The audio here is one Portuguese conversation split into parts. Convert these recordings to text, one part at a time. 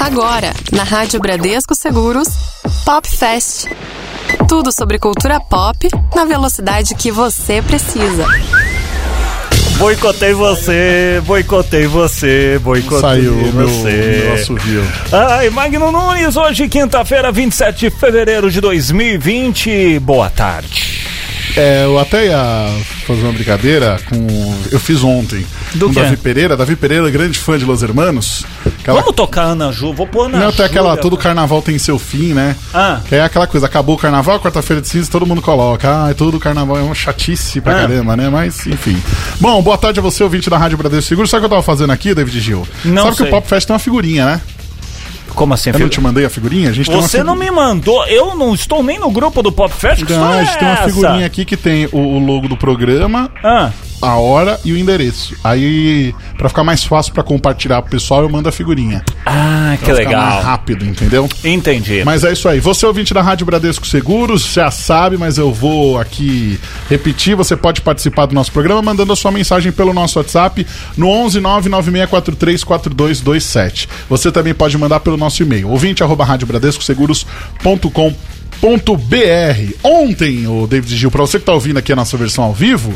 Agora, na Rádio Bradesco Seguros, Pop Fest. Tudo sobre cultura pop na velocidade que você precisa. Boicotei você, boicotei você, boicotei Saiu o meu, você. meu assovio. Ai, Magno Nunes, hoje quinta-feira, 27 de fevereiro de 2020. Boa tarde. É, eu até ia fazer uma brincadeira com. Eu fiz ontem. Do com? Davi Pereira. Davi Pereira, grande fã de Los Hermanos. Aquela... Vamos tocar Ana Ju, vou pôr Ana Não, Ju. tem aquela. Todo carnaval tem seu fim, né? Ah. Que é aquela coisa, acabou o carnaval, quarta-feira de cinza, todo mundo coloca. Ah, todo carnaval é uma chatice pra Ah. caramba, né? Mas, enfim. Bom, boa tarde a você, ouvinte da Rádio Bradesco Seguro. Sabe o que eu tava fazendo aqui, David Gil? Não Sabe que sei. o Pop Fest tem uma figurinha, né? Como assim, Eu não te mandei a figurinha? A gente Você figu- não me mandou, eu não estou nem no grupo do Pop Fest, que Não, a gente é tem uma figurinha aqui que tem o, o logo do programa, Ah, a hora e o endereço. Aí, pra ficar mais fácil pra compartilhar pro pessoal, eu mando a figurinha. ah que Pra ficar mais legal. rápido, entendeu? Entendi. Mas é isso aí. Você ouvinte da Rádio Bradesco Seguros, já sabe, mas eu vou aqui repetir. Você pode participar do nosso programa mandando a sua mensagem pelo nosso WhatsApp no 11 996434227. Você também pode mandar pelo nosso e-mail, ouvinte arroba radiobradescoseguros.com .br. Ontem, o David Gil, pra você que tá ouvindo aqui a nossa versão ao vivo,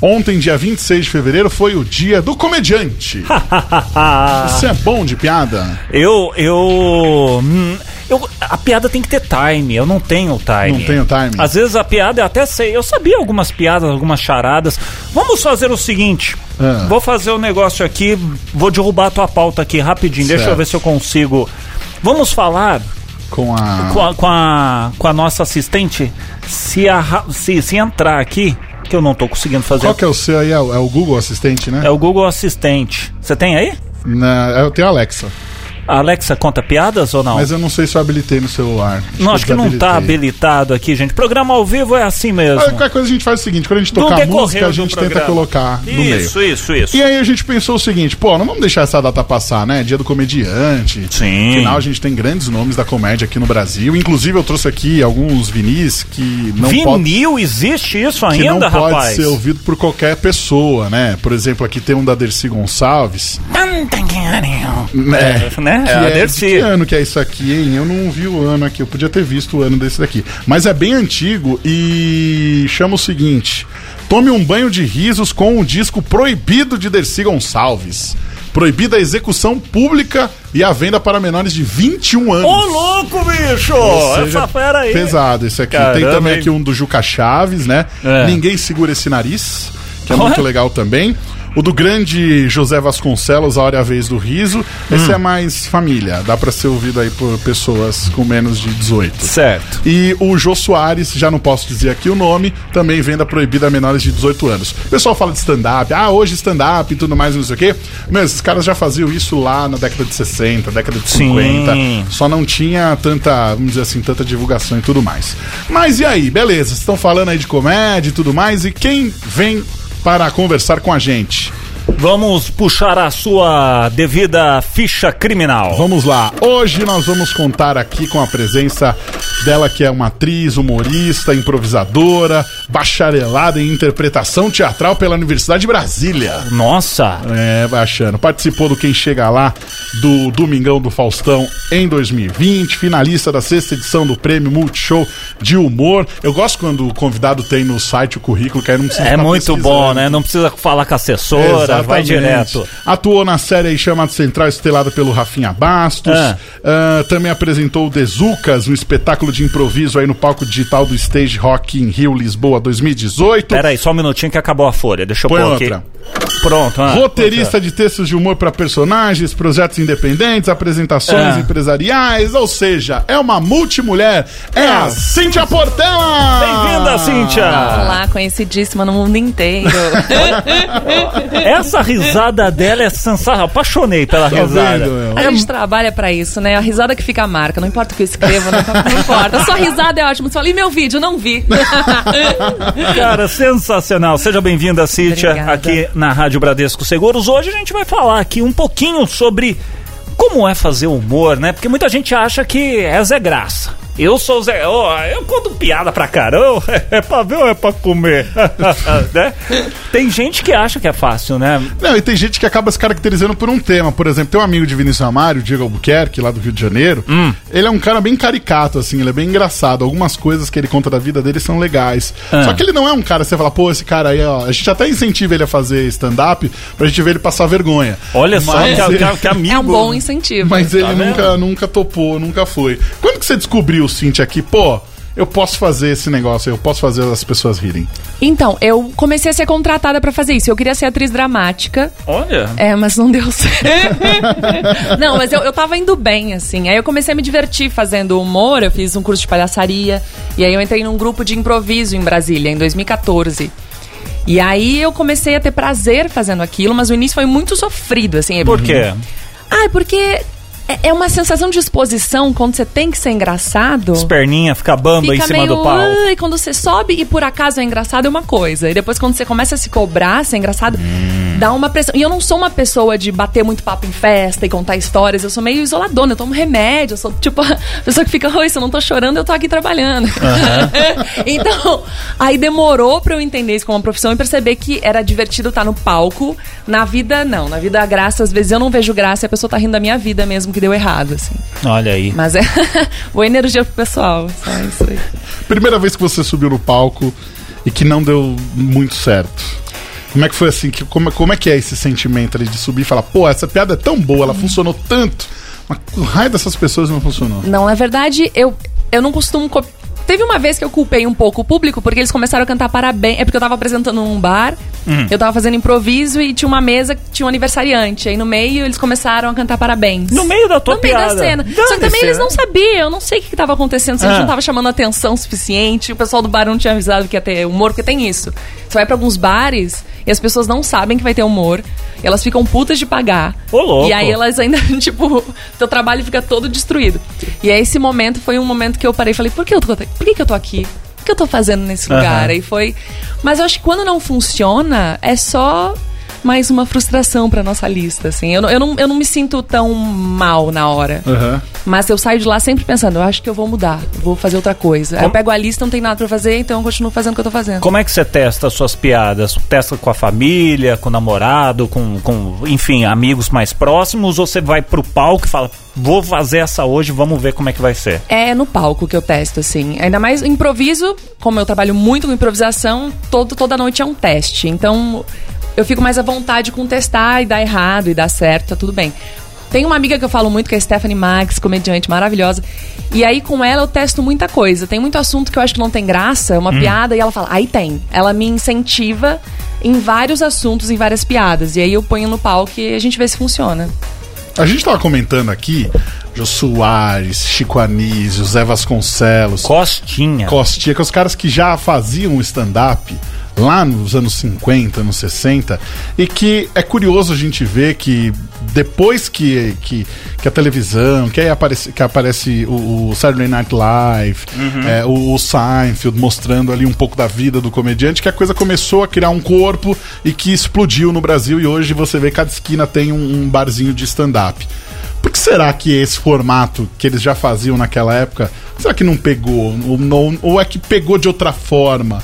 ontem, dia 26 de fevereiro, foi o dia do comediante. Você é bom de piada? eu, eu, hum, eu. A piada tem que ter time, eu não tenho time. Não tenho time? Às vezes a piada eu até sei, eu sabia algumas piadas, algumas charadas. Vamos fazer o seguinte: Ah. vou fazer o um negócio aqui, vou derrubar a tua pauta aqui rapidinho, deixa eu Certo. ver se eu consigo. Vamos falar Com a. com a, com a, com a nossa assistente, se, a, se, se entrar aqui, que eu não tô conseguindo fazer. Qual que é o seu aí? É o, é o Google Assistente, né? É o Google Assistente. Você tem aí? Na, eu tenho a Alexa. A Alexa conta piadas ou não? Mas eu não sei se eu habilitei no celular. não, acho que não tá desabilitei. habilitado aqui, gente. Programa ao vivo é assim mesmo. Ah, Qualquer coisa a gente faz o seguinte: quando a gente No tocar a música, a gente tenta colocar no meio. Isso, isso, isso. E aí a gente pensou o seguinte, pô, não vamos deixar essa data passar, né? Dia do comediante. Sim. Afinal, a gente tem grandes nomes da comédia aqui no Brasil. Inclusive, eu trouxe aqui alguns vinis que não. Vinil, existe isso Que ainda, não pode rapaz? ser ouvido por qualquer pessoa, né? Por exemplo, aqui tem um da Dercy Gonçalves. Né? né? Que É a é, de Dercy. que ano que é isso aqui, hein? Eu não vi o ano aqui, eu podia ter visto o ano desse daqui. Mas é bem antigo e chama o seguinte: Tome um banho de risos com o disco proibido de Dercy Gonçalves. Proibida a execução pública e a venda para menores de 21 anos. Ô, louco, bicho! Seja, Essa fera aí. Pesado esse aqui. Tem Caramba, também hein? aqui um do Juca Chaves, né? É. Ninguém segura esse nariz, que é muito legal também. O do grande José Vasconcelos, A Hora e a Vez do Riso. Esse Hum. é mais família. Dá pra ser ouvido aí por pessoas com menos de 18. Certo. E o Jô Soares, já não posso dizer aqui o nome, também venda proibida a menores de 18 anos. O pessoal fala de stand-up, ah, hoje stand-up e tudo mais, não sei o quê. Meu, esses caras já faziam isso lá na década de 60, década de Sim. 50. Só não tinha tanta, vamos dizer assim, tanta divulgação e tudo mais. Mas e aí, beleza? Estão falando aí de comédia e tudo mais, e quem vem para conversar com a gente? Vamos puxar a sua devida ficha criminal. Vamos lá. Hoje nós vamos contar aqui com a presença dela, que é uma atriz, humorista, improvisadora, bacharelada em interpretação teatral pela Universidade de Brasília. Nossa! É, vai achando. Participou do Quem Chega Lá do Domingão do Faustão em 2020, finalista da sexta edição do Prêmio Multishow de Humor. Eu gosto quando o convidado tem no site o currículo, que aí não precisa É muito bom, né? Não precisa falar com a assessora, vai Exatamente. direto. Atuou na série aí chamada Central, estelada pelo Rafinha Bastos. Ah. Ah, também apresentou o Dezucas, um espetáculo de improviso aí no palco digital do Stage Rock em Rio, Lisboa, 2018. Pera aí, só um minutinho que acabou a folha. Deixa eu Põe pôr outra. aqui. Pronto. ah, Roteirista de textos de humor para personagens, projetos independentes, apresentações Ah. empresariais, ou seja, é uma multimulher. É a Cíntia Portela! Bem-vinda, Cíntia! Olá, conhecidíssima no mundo inteiro. Essa risada dela é sensacional. Apaixonei pela Tá risada. vendo? A gente trabalha pra isso, né? A risada que fica a marca. Não importa o que eu escreva, não, não importa. A sua risada é ótima. Você fala, e meu vídeo? Não vi. Cara, sensacional. Seja bem-vinda, Obrigada. aqui na Rádio Bradesco Seguros. Hoje a gente vai falar aqui um pouquinho sobre como é fazer humor, né? Porque muita gente acha que é Zé Graça. Eu sou o Zé. ó, eu conto piada pra caramba. É pra ver ou é pra comer? né? Tem gente que acha que é fácil, né? Não, e tem gente que acaba se caracterizando por um tema. Por exemplo, tem um amigo de Vinícius Amário, o Diego Albuquerque, lá do Rio de Janeiro. Hum. Ele é um cara bem caricato, assim, ele é bem engraçado. Algumas coisas que ele conta da vida dele são legais. Ah. Só que ele não é um cara, você fala, pô, esse cara aí, ó. A gente até incentiva ele a fazer stand-up pra gente ver ele passar vergonha. Olha só Mas que, ele- que, que amigo. É um bom incentivo. Mas ele Tá vendo? nunca, nunca topou, nunca foi. Quando que você descobriu, Cintia, que, pô, eu posso fazer esse negócio, eu posso fazer as pessoas rirem? Então, eu comecei a ser contratada pra fazer isso. Eu queria ser atriz dramática. Olha. É, mas não deu certo. não, mas eu, eu tava indo bem, assim. Aí eu comecei a me divertir fazendo humor. Eu fiz um curso de palhaçaria. E aí eu entrei num grupo de improviso em Brasília, em 2014. E aí eu comecei a ter prazer fazendo aquilo, mas o início foi muito sofrido, assim. Por quê? Ah, porque é- é uma sensação de exposição quando você tem que ser engraçado. As perninhas ficam bamba em Fica cima meio. do pau. "Ai", quando você sobe e por acaso é engraçado é uma coisa. E depois quando você começa a se cobrar, ser engraçado, Hum. Dá uma pressão. E eu não sou uma pessoa de bater muito papo em festa e contar histórias. Eu sou meio isoladona, eu tomo remédio. Eu sou tipo a pessoa que fica, oi, se eu não tô chorando, eu tô aqui trabalhando. então, aí demorou pra eu entender isso como uma profissão e perceber que era divertido estar no palco. Na vida, não. Na vida, a graça, às vezes eu não vejo graça e a pessoa tá rindo da minha vida mesmo que deu errado, assim. Olha aí. Mas é boa energia pro pessoal. Só isso aí. Primeira vez que você subiu no palco e que não deu muito certo. Como é que foi assim? Que, como, como é que é esse sentimento ali de subir e falar, pô, essa piada é tão boa, ela funcionou tanto, mas o raio dessas pessoas não funcionou. Não, na verdade, eu, eu não costumo. co- Teve uma vez que eu culpei um pouco o público porque eles começaram a cantar parabéns. É porque eu tava apresentando num bar, eu tava fazendo improviso e tinha uma mesa que tinha um aniversariante. Aí no meio eles começaram a cantar parabéns. No meio da tua no meio piada. da cena. Só que também eles né? não sabiam, eu não sei o que, que tava acontecendo, se a gente Ah. não tava chamando atenção o suficiente, o pessoal do bar não tinha avisado que ia ter humor, porque tem isso. Você vai pra alguns bares e as pessoas não sabem que vai ter humor, e elas ficam putas de pagar. Ô, louco. E aí elas ainda, tipo, teu trabalho fica todo destruído. E aí esse momento foi um momento que eu parei e falei, por que eu tô, por que, que eu tô aqui? O que eu tô fazendo nesse lugar? Aí foi. Mas eu acho que quando não funciona, é só mais uma frustração pra nossa lista, assim. Eu, não- eu, não, eu não me sinto tão mal na hora. Aham. Mas eu saio de lá sempre pensando, eu acho que eu vou mudar, vou fazer outra coisa. Aí eu Como- pego a lista, não tem nada pra fazer, então eu continuo fazendo o que eu tô fazendo. Como é que você testa as suas piadas? Testa com a família, com o namorado, com, com, enfim, amigos mais próximos? Ou você vai pro palco e fala, vou fazer essa hoje, vamos ver como é que vai ser? É no palco que eu testo, assim. Ainda mais improviso, como eu trabalho muito com improvisação, todo, toda noite é um teste. Então, eu fico mais à vontade com testar e dar errado e dar certo, tá tudo bem. Tem uma amiga que eu falo muito, que é a Stephanie Max, comediante maravilhosa. E aí, com ela, eu testo muita coisa. Tem muito assunto que eu acho que não tem graça, uma piada, e ela fala, aí tem. Ela me incentiva em vários assuntos, em várias piadas. E aí eu ponho no palco e a gente vê se funciona. A gente tava comentando aqui, Jô Soares, Chico Anísio, Zé Vasconcelos, Costinha. Costinha, que os caras que já faziam stand-up lá nos anos 50, anos 60, e que é curioso a gente ver que depois que, que, que a televisão, que aí aparece, que aparece o, o Saturday Night Live, é, o, o Seinfeld mostrando ali um pouco da vida do comediante, que a coisa começou a criar um corpo e que explodiu no Brasil e hoje você vê que cada esquina tem um, um barzinho de stand-up. Por que será que esse formato que eles já faziam naquela época, será que não pegou? Ou, não, ou é que pegou de outra forma?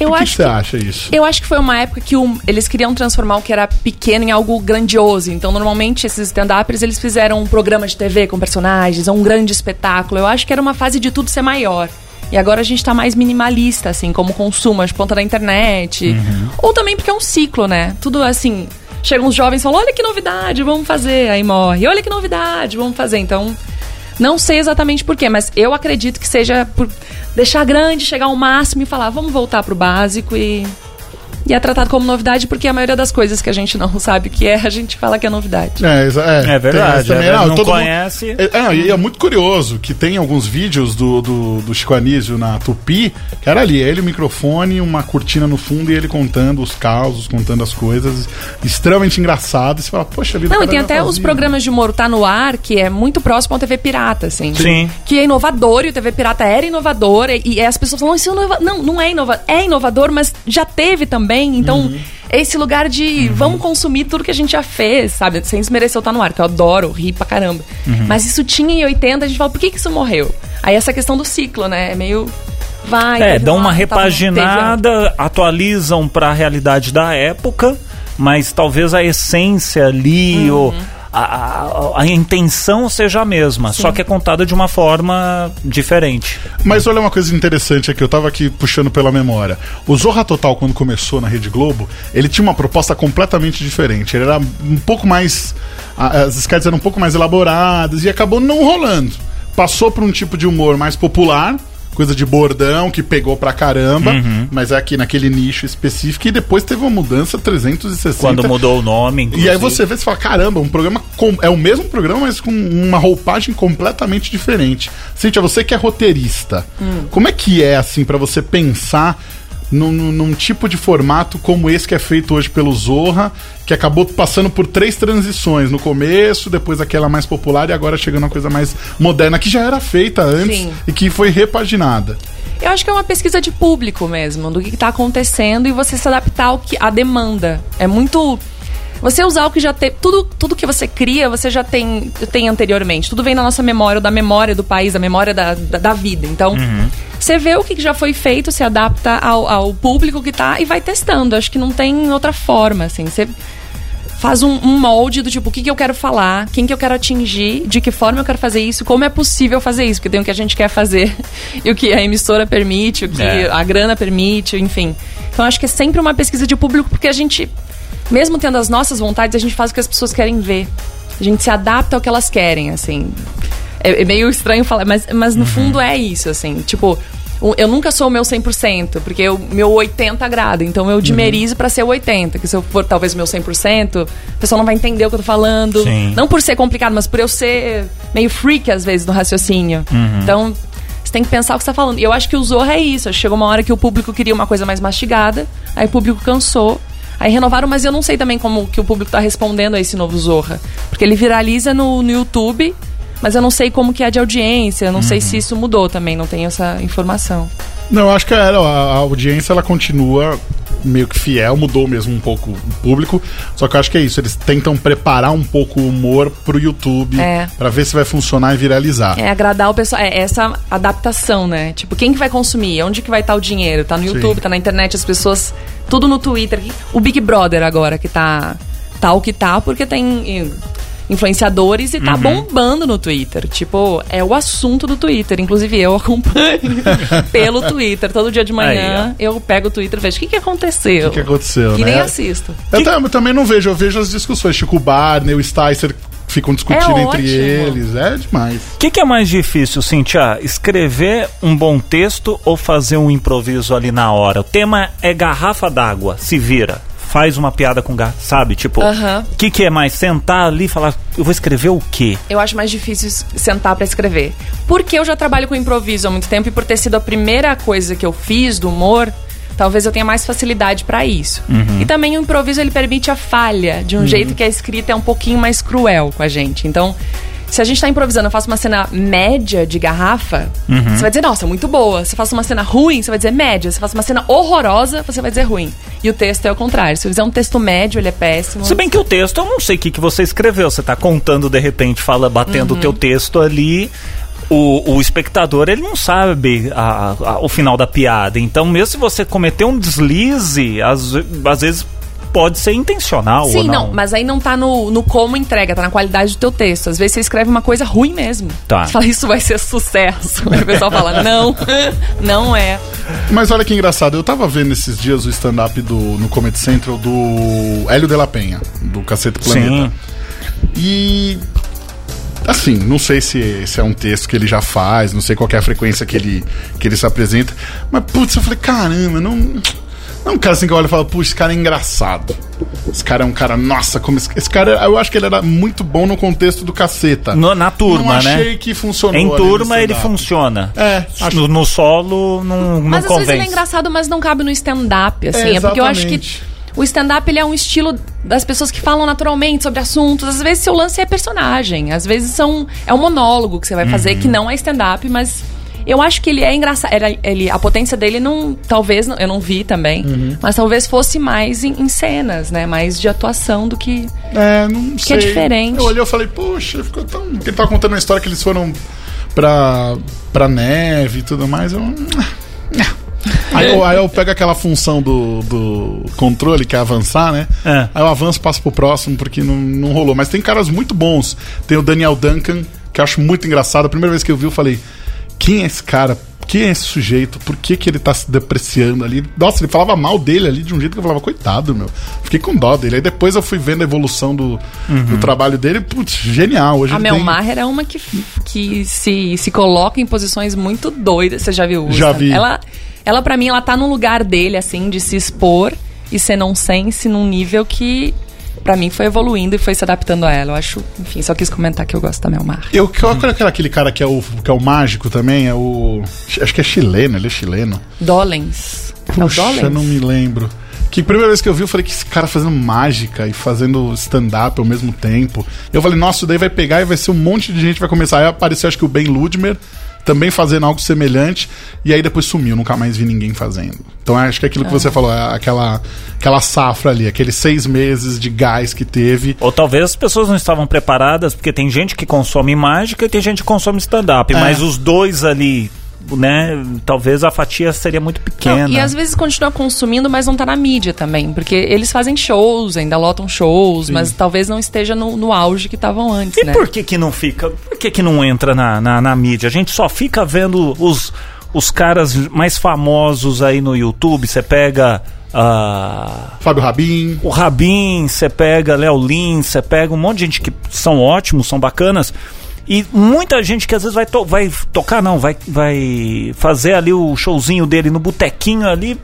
Eu que acho que você acha isso? Eu acho que foi uma época que eles queriam transformar o que era pequeno em algo grandioso. Então, normalmente, esses stand-uppers, eles fizeram um programa de TV com personagens, ou um grande espetáculo. Eu acho que era uma fase de tudo ser maior. E agora a gente tá mais minimalista, assim, como consumo, as ponta da internet. Ou também porque é um ciclo, né? Tudo assim. Chegam uns jovens e falam: olha que novidade, vamos fazer. Aí morre. Olha que novidade, vamos fazer. Então, não sei exatamente por quê, mas eu acredito que seja por deixar grande, chegar ao máximo e falar, vamos voltar pro básico e. E é tratado como novidade porque a maioria das coisas que a gente não sabe o que é, a gente fala que é novidade. É, exa- É verdade, essa é, não todo mundo- conhece. É, é, e é muito curioso que tem alguns vídeos do, do, do Chico Anísio na Tupi, que era ali, ele, o microfone, uma cortina no fundo e ele contando os causos, contando as coisas, extremamente engraçado. E você fala, poxa vida, Não, e tem até os fazia. programas de humor Tá No Ar, que é muito próximo ao TV Pirata, assim. Sim. Que é inovador e o TV Pirata era inovador. E, e as pessoas falam, isso é inova... Não, não é inovador. É inovador, mas já teve também. Então, esse lugar de Uhum. vamos consumir tudo que a gente já fez, sabe? Sem desmerecer o Tá No Ar, que eu adoro, ri pra caramba. Uhum. Mas isso tinha em 80, a gente fala, por que que isso morreu? Aí essa questão do ciclo, né? É meio... Vai, É, dão lá, uma tá repaginada, atualizam para a realidade da época, mas talvez a essência ali, Uhum. ou a, a, a intenção seja a mesma, só que é contada de uma forma diferente. Mas olha uma coisa interessante aqui, eu tava aqui puxando pela memória. O Zorra Total, quando começou na Rede Globo, ele tinha uma proposta completamente diferente. Ele era um pouco mais. As sketches eram um pouco mais elaboradas e acabou não rolando. Passou por um tipo de humor mais popular. Coisa de bordão que pegou pra caramba, Uhum. mas é aqui naquele nicho específico. E depois teve uma mudança 360. Quando mudou o nome, inclusive. E aí você vê e fala, caramba, um programa com, é o mesmo programa, mas com uma roupagem completamente diferente. Cíntia, você que é roteirista, como é que é assim pra você pensar num, num- tipo de formato como esse que é feito hoje pelo Zorra, que acabou passando por três transições, no começo, depois aquela mais popular e agora chegando a coisa mais moderna, que já era feita antes Sim. e que foi repaginada. Eu acho que é uma pesquisa de público mesmo, do que está acontecendo e você se adaptar ao que à demanda. É muito você usar o que já tem, tudo tudo que você cria, você já tem tem anteriormente. Tudo vem da nossa memória, ou da memória do país, da memória da, da, da vida. Então, você vê o que já foi feito, se adapta ao, ao público que tá e vai testando. Acho que não tem outra forma, assim. Você faz um, um molde do tipo, o que, que eu quero falar, quem que eu quero atingir, de que forma eu quero fazer isso, como é possível fazer isso, porque tem o que a gente quer fazer e o que a emissora permite, o que É. a grana permite, enfim. Então acho que é sempre uma pesquisa de público, porque a gente, mesmo tendo as nossas vontades, a gente faz o que as pessoas querem ver. A gente se adapta ao que elas querem, assim. É, é meio estranho falar, mas, mas no fundo é isso, assim. Tipo, o- eu nunca sou o meu 100%, porque o meu 80 agrada. Então eu dimerizo pra ser o 80, que se eu for talvez o meu 100%, a pessoa não vai entender o que eu tô falando. Sim. Não por ser complicado, mas por eu ser meio freak às vezes no raciocínio. Então, você tem que pensar o que você tá falando. E eu acho que o Zorra é isso. Chegou uma hora que o público queria uma coisa mais mastigada, aí o público cansou. Aí renovaram, mas eu não sei também como que o público tá respondendo a esse novo Zorra. Porque ele viraliza no, no YouTube, mas eu não sei como que é de audiência, eu não sei se isso mudou também, não tenho essa informação. Não, eu acho que a, a audiência ela continua meio que fiel, mudou mesmo um pouco o público. Só que eu acho que é isso, eles tentam preparar um pouco o humor pro YouTube É. pra ver se vai funcionar e viralizar. É agradar o pessoal, é essa adaptação, né? Tipo, quem que vai consumir? Onde que vai estar o dinheiro? Tá no YouTube, tá na internet, as pessoas, tudo no Twitter. O Big Brother agora que tá tá o que tá, porque tem influenciadores e tá bombando no Twitter. Tipo, é o assunto do Twitter. Inclusive, eu acompanho pelo Twitter. Todo dia de manhã eu pego o Twitter e vejo o que, que aconteceu. O que, que aconteceu, Que né? nem assisto. Eu, eu também não vejo, eu vejo as discussões. Chico Barney, o Sticer ficam discutindo É entre eles. É demais. O que, que é mais difícil, Cintia? Escrever um bom texto ou fazer um improviso ali na hora? O tema é garrafa d'água, se vira. Faz uma piada com garrafa, sabe? Tipo, o que, que é mais? Sentar ali e falar, eu vou escrever o quê? Eu acho mais difícil sentar pra escrever. Porque eu já trabalho com improviso há muito tempo e por ter sido a primeira coisa que eu fiz do humor, talvez eu tenha mais facilidade pra isso. E também o improviso ele permite a falha de um jeito que a escrita é um pouquinho mais cruel com a gente. Então, se a gente tá improvisando, eu faço uma cena média de garrafa, você vai dizer, nossa, muito boa. Se eu faço uma cena ruim, você vai dizer média. Se eu faço uma cena horrorosa, você vai dizer ruim. E o texto é o contrário. Se eu fizer um texto médio, ele é péssimo. Se bem que o texto, eu não sei o que, que você escreveu. Você tá contando, de repente, fala, batendo o teu texto ali. O, o espectador, ele não sabe a- a- o final da piada. Então, mesmo se você cometer um deslize, às vezes pode ser intencional ou Sim, não. não. mas aí não tá no, no como entrega, tá na qualidade do teu texto. Às vezes você escreve uma coisa ruim mesmo. Tá. Você fala, isso vai ser sucesso. Aí o pessoal fala, não, não é. Mas olha que engraçado, eu tava vendo esses dias o stand-up do no Comedy Central do Hélio de la Penha, do Cacete Planeta. Sim. E assim, não sei se, se é um texto que ele já faz, não sei qual que é a frequência que ele, que ele se apresenta, mas putz, eu falei, caramba, não. Não é um cara assim que eu olho e falo, puxa, esse cara é engraçado. Esse cara é um cara, nossa, como esse, esse cara, eu acho que ele era muito bom no contexto do caceta. No- na turma, não né? achei que funcionou. Em turma ele funciona. É, acho- no, no solo não, não Mas às vezes ele é convence. engraçado, mas não cabe no stand-up, assim. É, É, porque eu acho que o stand-up ele é um estilo das pessoas que falam naturalmente sobre assuntos. Às vezes seu lance é personagem, às vezes são, é um monólogo que você vai fazer, Uhum. que não é stand-up, mas Eu acho que ele é engraçado. Era, ele, a potência dele não. Talvez, eu não vi também. Uhum. Mas talvez fosse mais em, em cenas, né? Mais de atuação do que. É, não sei. é diferente. Eu olhei e falei, poxa, ficou tão. Ele tava contando uma história que eles foram pra, pra neve e tudo mais. Eu. Aí eu, aí eu pego aquela função do, do controle, que é avançar, né? É. Aí eu avanço, passo pro próximo, porque não, não rolou. Mas tem caras muito bons. Tem o Daniel Duncan, que eu acho muito engraçado. A primeira vez que eu vi, eu falei: quem é esse cara? Quem é esse sujeito? Por que, que ele tá se depreciando ali? Nossa, ele falava mal dele ali de um jeito que eu falava, coitado, meu. Fiquei com dó dele. Aí depois eu fui vendo a evolução do, do trabalho dele. Putz, genial. Hoje A Mel tem- Maher é uma que, que se, se coloca em posições muito doidas. Você já viu? Já sabe? vi. Ela, ela para mim, ela tá no lugar dele, assim, de se expor e ser nonsense num nível que, pra mim, foi evoluindo e foi se adaptando a ela. Eu acho, enfim, só quis comentar que eu gosto da Mel Maher. Eu, qual é aquele cara que é, o, que é o mágico também? É o. Acho que é chileno, ele é chileno. Dolens. É o Puxa, Dolens? não me lembro. Que a primeira vez que eu vi, eu falei que esse cara fazendo mágica e fazendo stand-up ao mesmo tempo. Eu falei, nossa, daí vai pegar e vai ser um monte de gente que vai começar. Aí apareceu, acho que o Ben Ludmer, também fazendo algo semelhante. E aí depois sumiu, nunca mais vi ninguém fazendo. Então acho que é aquilo que você falou, é aquela, aquela safra ali, aqueles seis meses de gás que teve. Ou talvez as pessoas não estavam preparadas, porque tem gente que consome mágica e tem gente que consome stand-up. É. Mas os dois ali, né? Talvez a fatia seria muito pequena. Não, e às vezes continua consumindo, mas não tá na mídia também. Porque eles fazem shows, ainda lotam shows, mas talvez não esteja no, no auge que estavam antes, E né? por que que não fica? Por que que não entra na, na, na mídia? A gente só fica vendo os, os caras mais famosos aí no YouTube. Você pega ah, Fábio Rabin. o Rabin, você pega Léo Lins, você pega um monte de gente que são ótimos, são bacanas. E muita gente que às vezes vai, to- vai tocar, não, vai, vai fazer ali o showzinho dele no botequinho ali.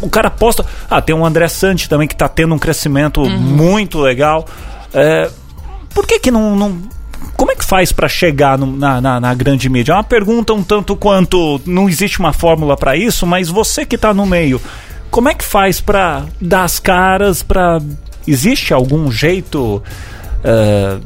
O cara posta. Ah, tem o André Sante também que tá tendo um crescimento muito legal. É, por que que não. não- como é que faz pra chegar no- na, na, na grande mídia? É uma pergunta um tanto quanto. Não existe uma fórmula pra isso, mas você que tá no meio, como é que faz pra dar as caras, pra. Existe algum jeito. é,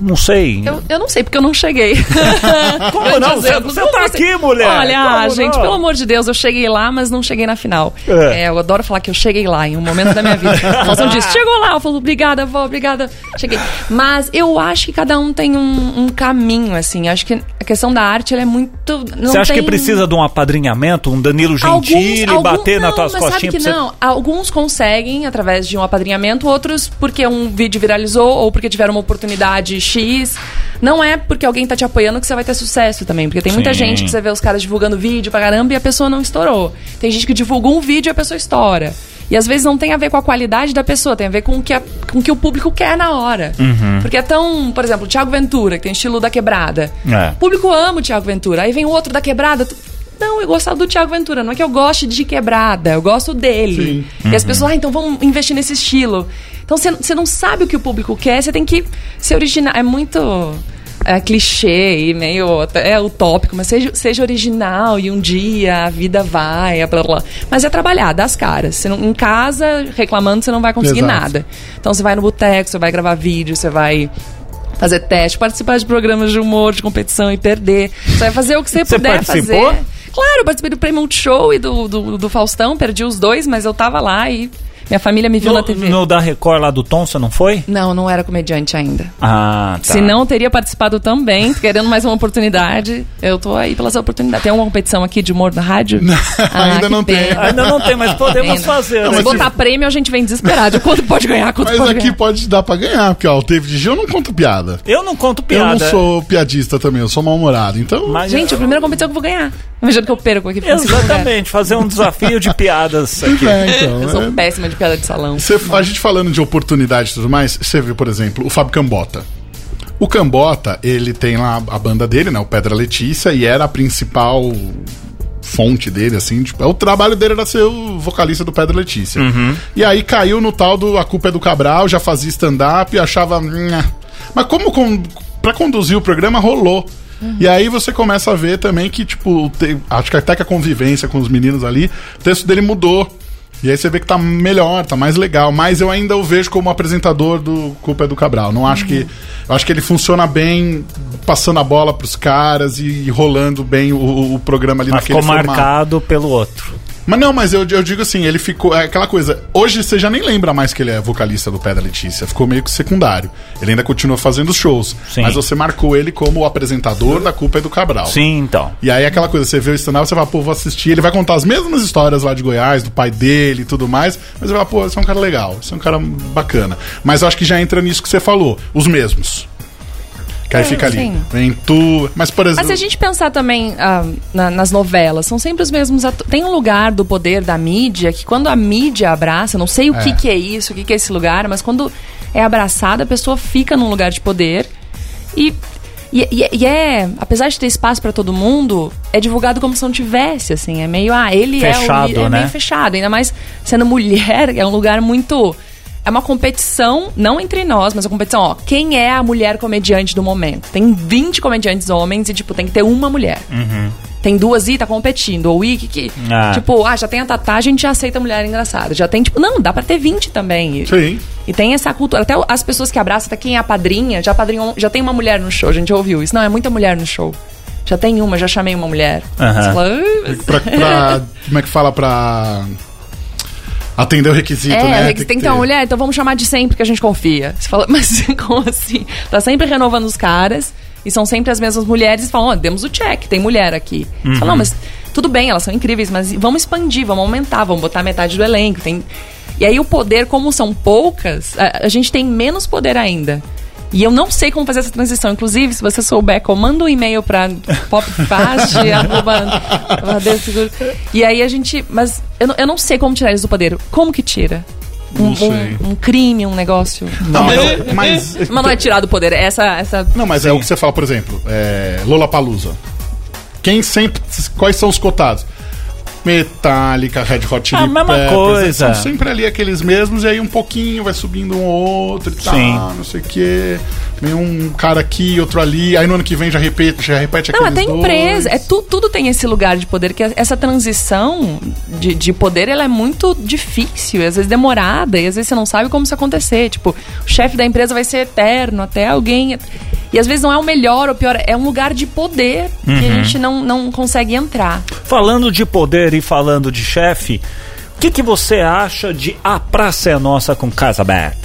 não sei. Eu, eu não sei, porque eu não cheguei. Como não? Você, você tá aqui, mulher! Olha, ah, Como gente, não? pelo amor de Deus, eu cheguei lá, mas não cheguei na final. É. É, eu adoro falar que eu cheguei lá em um momento da minha vida. Façam disso, chegou lá, eu falo, obrigada, vó, obrigada, cheguei. Mas eu acho que cada um tem um, um caminho, assim. Acho que a questão da arte, ela é muito. Não Você acha tem... que precisa de um apadrinhamento, um Danilo Gentili, algum- bater não, nas tuas mas sabe costinhas que você- não. Alguns conseguem através de um apadrinhamento, outros porque um vídeo viralizou ou porque tiveram uma oportunidade X. Não é porque alguém tá te apoiando que você vai ter sucesso também. Porque tem muita Sim. gente que você vê os caras divulgando vídeo pra caramba e a pessoa não estourou. Tem gente que divulgou um vídeo e a pessoa estoura. E às vezes não tem a ver com a qualidade da pessoa, tem a ver com o que, a- com o, que o público quer na hora. Uhum. Porque é tão, por exemplo, o Thiago Ventura, que tem estilo da quebrada. É. O público ama o Thiago Ventura. Aí vem o outro da quebrada. Não, eu gostava do Thiago Ventura. Não é que eu goste de quebrada, eu gosto dele. E as pessoas, ah, então vamos investir nesse estilo. Então você- não sabe o que o público quer, você tem que ser original. É muito. É clichê e meio até é utópico, mas seja, seja original e um dia a vida vai, blá, blá. mas é trabalhar, dá as caras. Você não, em casa, reclamando, você não vai conseguir Exato. nada. Então você vai no boteco, você vai gravar vídeo, você vai fazer teste, participar de programas de humor, de competição e perder. Você vai fazer o que você, Você puder participou? fazer. Claro, participei do Prêmio Multishow e do, do, do Faustão, perdi os dois, mas eu tava lá e minha família me viu na No, TV. no da Record lá do Tom, você não foi? Não, não era comediante ainda. Ah, tá. Se não, eu teria participado também, querendo mais uma oportunidade. Eu tô aí pelas oportunidades. Tem alguma competição aqui de humor na rádio? ainda que não tem. Ainda não tem, mas podemos Ainda. fazer. Não, né? se botar prêmio, a gente vem desesperado. De Quanto pode ganhar, quanto Mas pode aqui ganhar. pode dar pra ganhar, porque ó, o David Gil não conta piada. Eu não conto Eu piada. não sou piadista também, eu sou mal-humorado. Então, Mas Gente, a primeira competição que eu vou ganhar. Imagina que eu perco aqui. Exatamente, fazer um desafio de piadas pois aqui. é, então. Eu sou é. péssima de piada de salão. Você- a gente falando de oportunidade e tudo mais, você viu, por exemplo, o Fábio Cambota. O Cambota, ele tem lá a banda dele, né? O Pedra Letícia, e era a principal fonte dele, assim. Tipo, o trabalho dele era ser o vocalista do Pedra Letícia. E aí caiu no tal do A Culpa é do Cabral, já fazia stand-up, achava. "Nha". Mas como com, pra conduzir o programa rolou. E aí você começa a ver também que, tipo, te- acho que até que a convivência com os meninos ali, o texto dele mudou. E aí você vê que tá melhor, tá mais legal. Mas eu ainda o vejo como apresentador do Culpa é do Cabral. Não acho que. Eu acho que ele funciona bem passando a bola pros caras e rolando bem o, o programa ali Mas naquele ficou formato. marcado pelo outro. Mas não, mas eu, eu digo assim, ele ficou. É aquela coisa. Hoje você já nem lembra mais que ele é vocalista do Pé da Letícia. Ficou meio que secundário. Ele ainda continua fazendo shows. Sim. Mas você marcou ele como o apresentador da Culpa é do Cabral. Sim, então. E aí aquela coisa, você vê o stand-up, você fala, pô, vou assistir. Ele vai contar as mesmas histórias lá de Goiás, do pai dele e tudo mais. Mas você fala, pô, esse é um cara legal, esse é um cara bacana. Mas eu acho que já entra nisso que você falou. Os mesmos. Que aí É, fica ali. sim. Vem tu. Mas, por exemplo. Mas se a gente pensar também ah, na- nas novelas, são sempre os mesmos atores. Tem um lugar do poder da mídia que quando a mídia abraça, não sei o É. que, que é isso, o que, que é esse lugar, mas quando é abraçada, a pessoa fica num lugar de poder e. E, e- e é, apesar de ter espaço pra todo mundo, é divulgado como se não tivesse, assim. É meio, ah, ele é o Fechado, é né? meio fechado. Ainda mais sendo mulher, é um lugar muito. É uma competição, não entre nós, mas uma competição, ó. Quem é a mulher comediante do momento? Tem 20 comediantes homens e, tipo, tem que ter uma mulher. Tem duas e tá competindo. Ou e que, que Ah. tipo, ah, já tem a Tatá, a gente já aceita a mulher engraçada. Já tem, tipo, não, dá pra ter 20 também. E, Sim. e tem essa cultura. Até as pessoas que abraçam, até quem é a padrinha, já padrinhou, já tem uma mulher no show, a gente ouviu isso. Não, é muita mulher no show. Já tem uma, já chamei uma mulher. Aham. Você fala, "Ah, mas-" Pra, pra- como é que fala pra atender o requisito, É, né? tem que, tem que ter uma mulher, então vamos chamar de sempre porque a gente confia. Você fala, mas como assim? Tá sempre renovando os caras e são sempre as mesmas mulheres e falam, ó, demos o check, tem mulher aqui. Você fala, não, mas tudo bem, elas são incríveis, mas vamos expandir, vamos aumentar, vamos botar metade do elenco. Tem... E aí o poder, como são poucas, a, a gente tem menos poder ainda. E eu não sei como fazer essa transição. Inclusive, se você souber, comanda um e-mail pra popfast, E aí a gente. Mas eu, não- eu não sei como tirar eles do poder. Como que tira? Um, Não sei. um- um crime, um negócio. Não, mas, mas, Mas não é tirar do poder, é essa. essa... Não, mas é o que você fala, por exemplo, é, Lollapalooza. Quem sempre. Quais são os cotados? Metallica, Red Hot Chili A mesma Peppers, coisa. São sempre ali aqueles mesmos, e aí um pouquinho vai subindo um outro e tal, Sim. não sei o quê. Vem um cara aqui, outro ali, aí no ano que vem já repete, já repete Não, aqueles até dois. empresa. É, tu, tudo tem esse lugar de poder, que essa transição de, de poder ela é muito difícil, às vezes demorada, e às vezes você não sabe como isso acontecer. Tipo, o chefe da empresa vai ser eterno, até alguém. E às vezes não é o melhor ou o pior, é um lugar de poder que a gente não, não consegue entrar. Falando de poder e falando de chefe, o que, que você acha de A Praça é Nossa com Casa Aberta?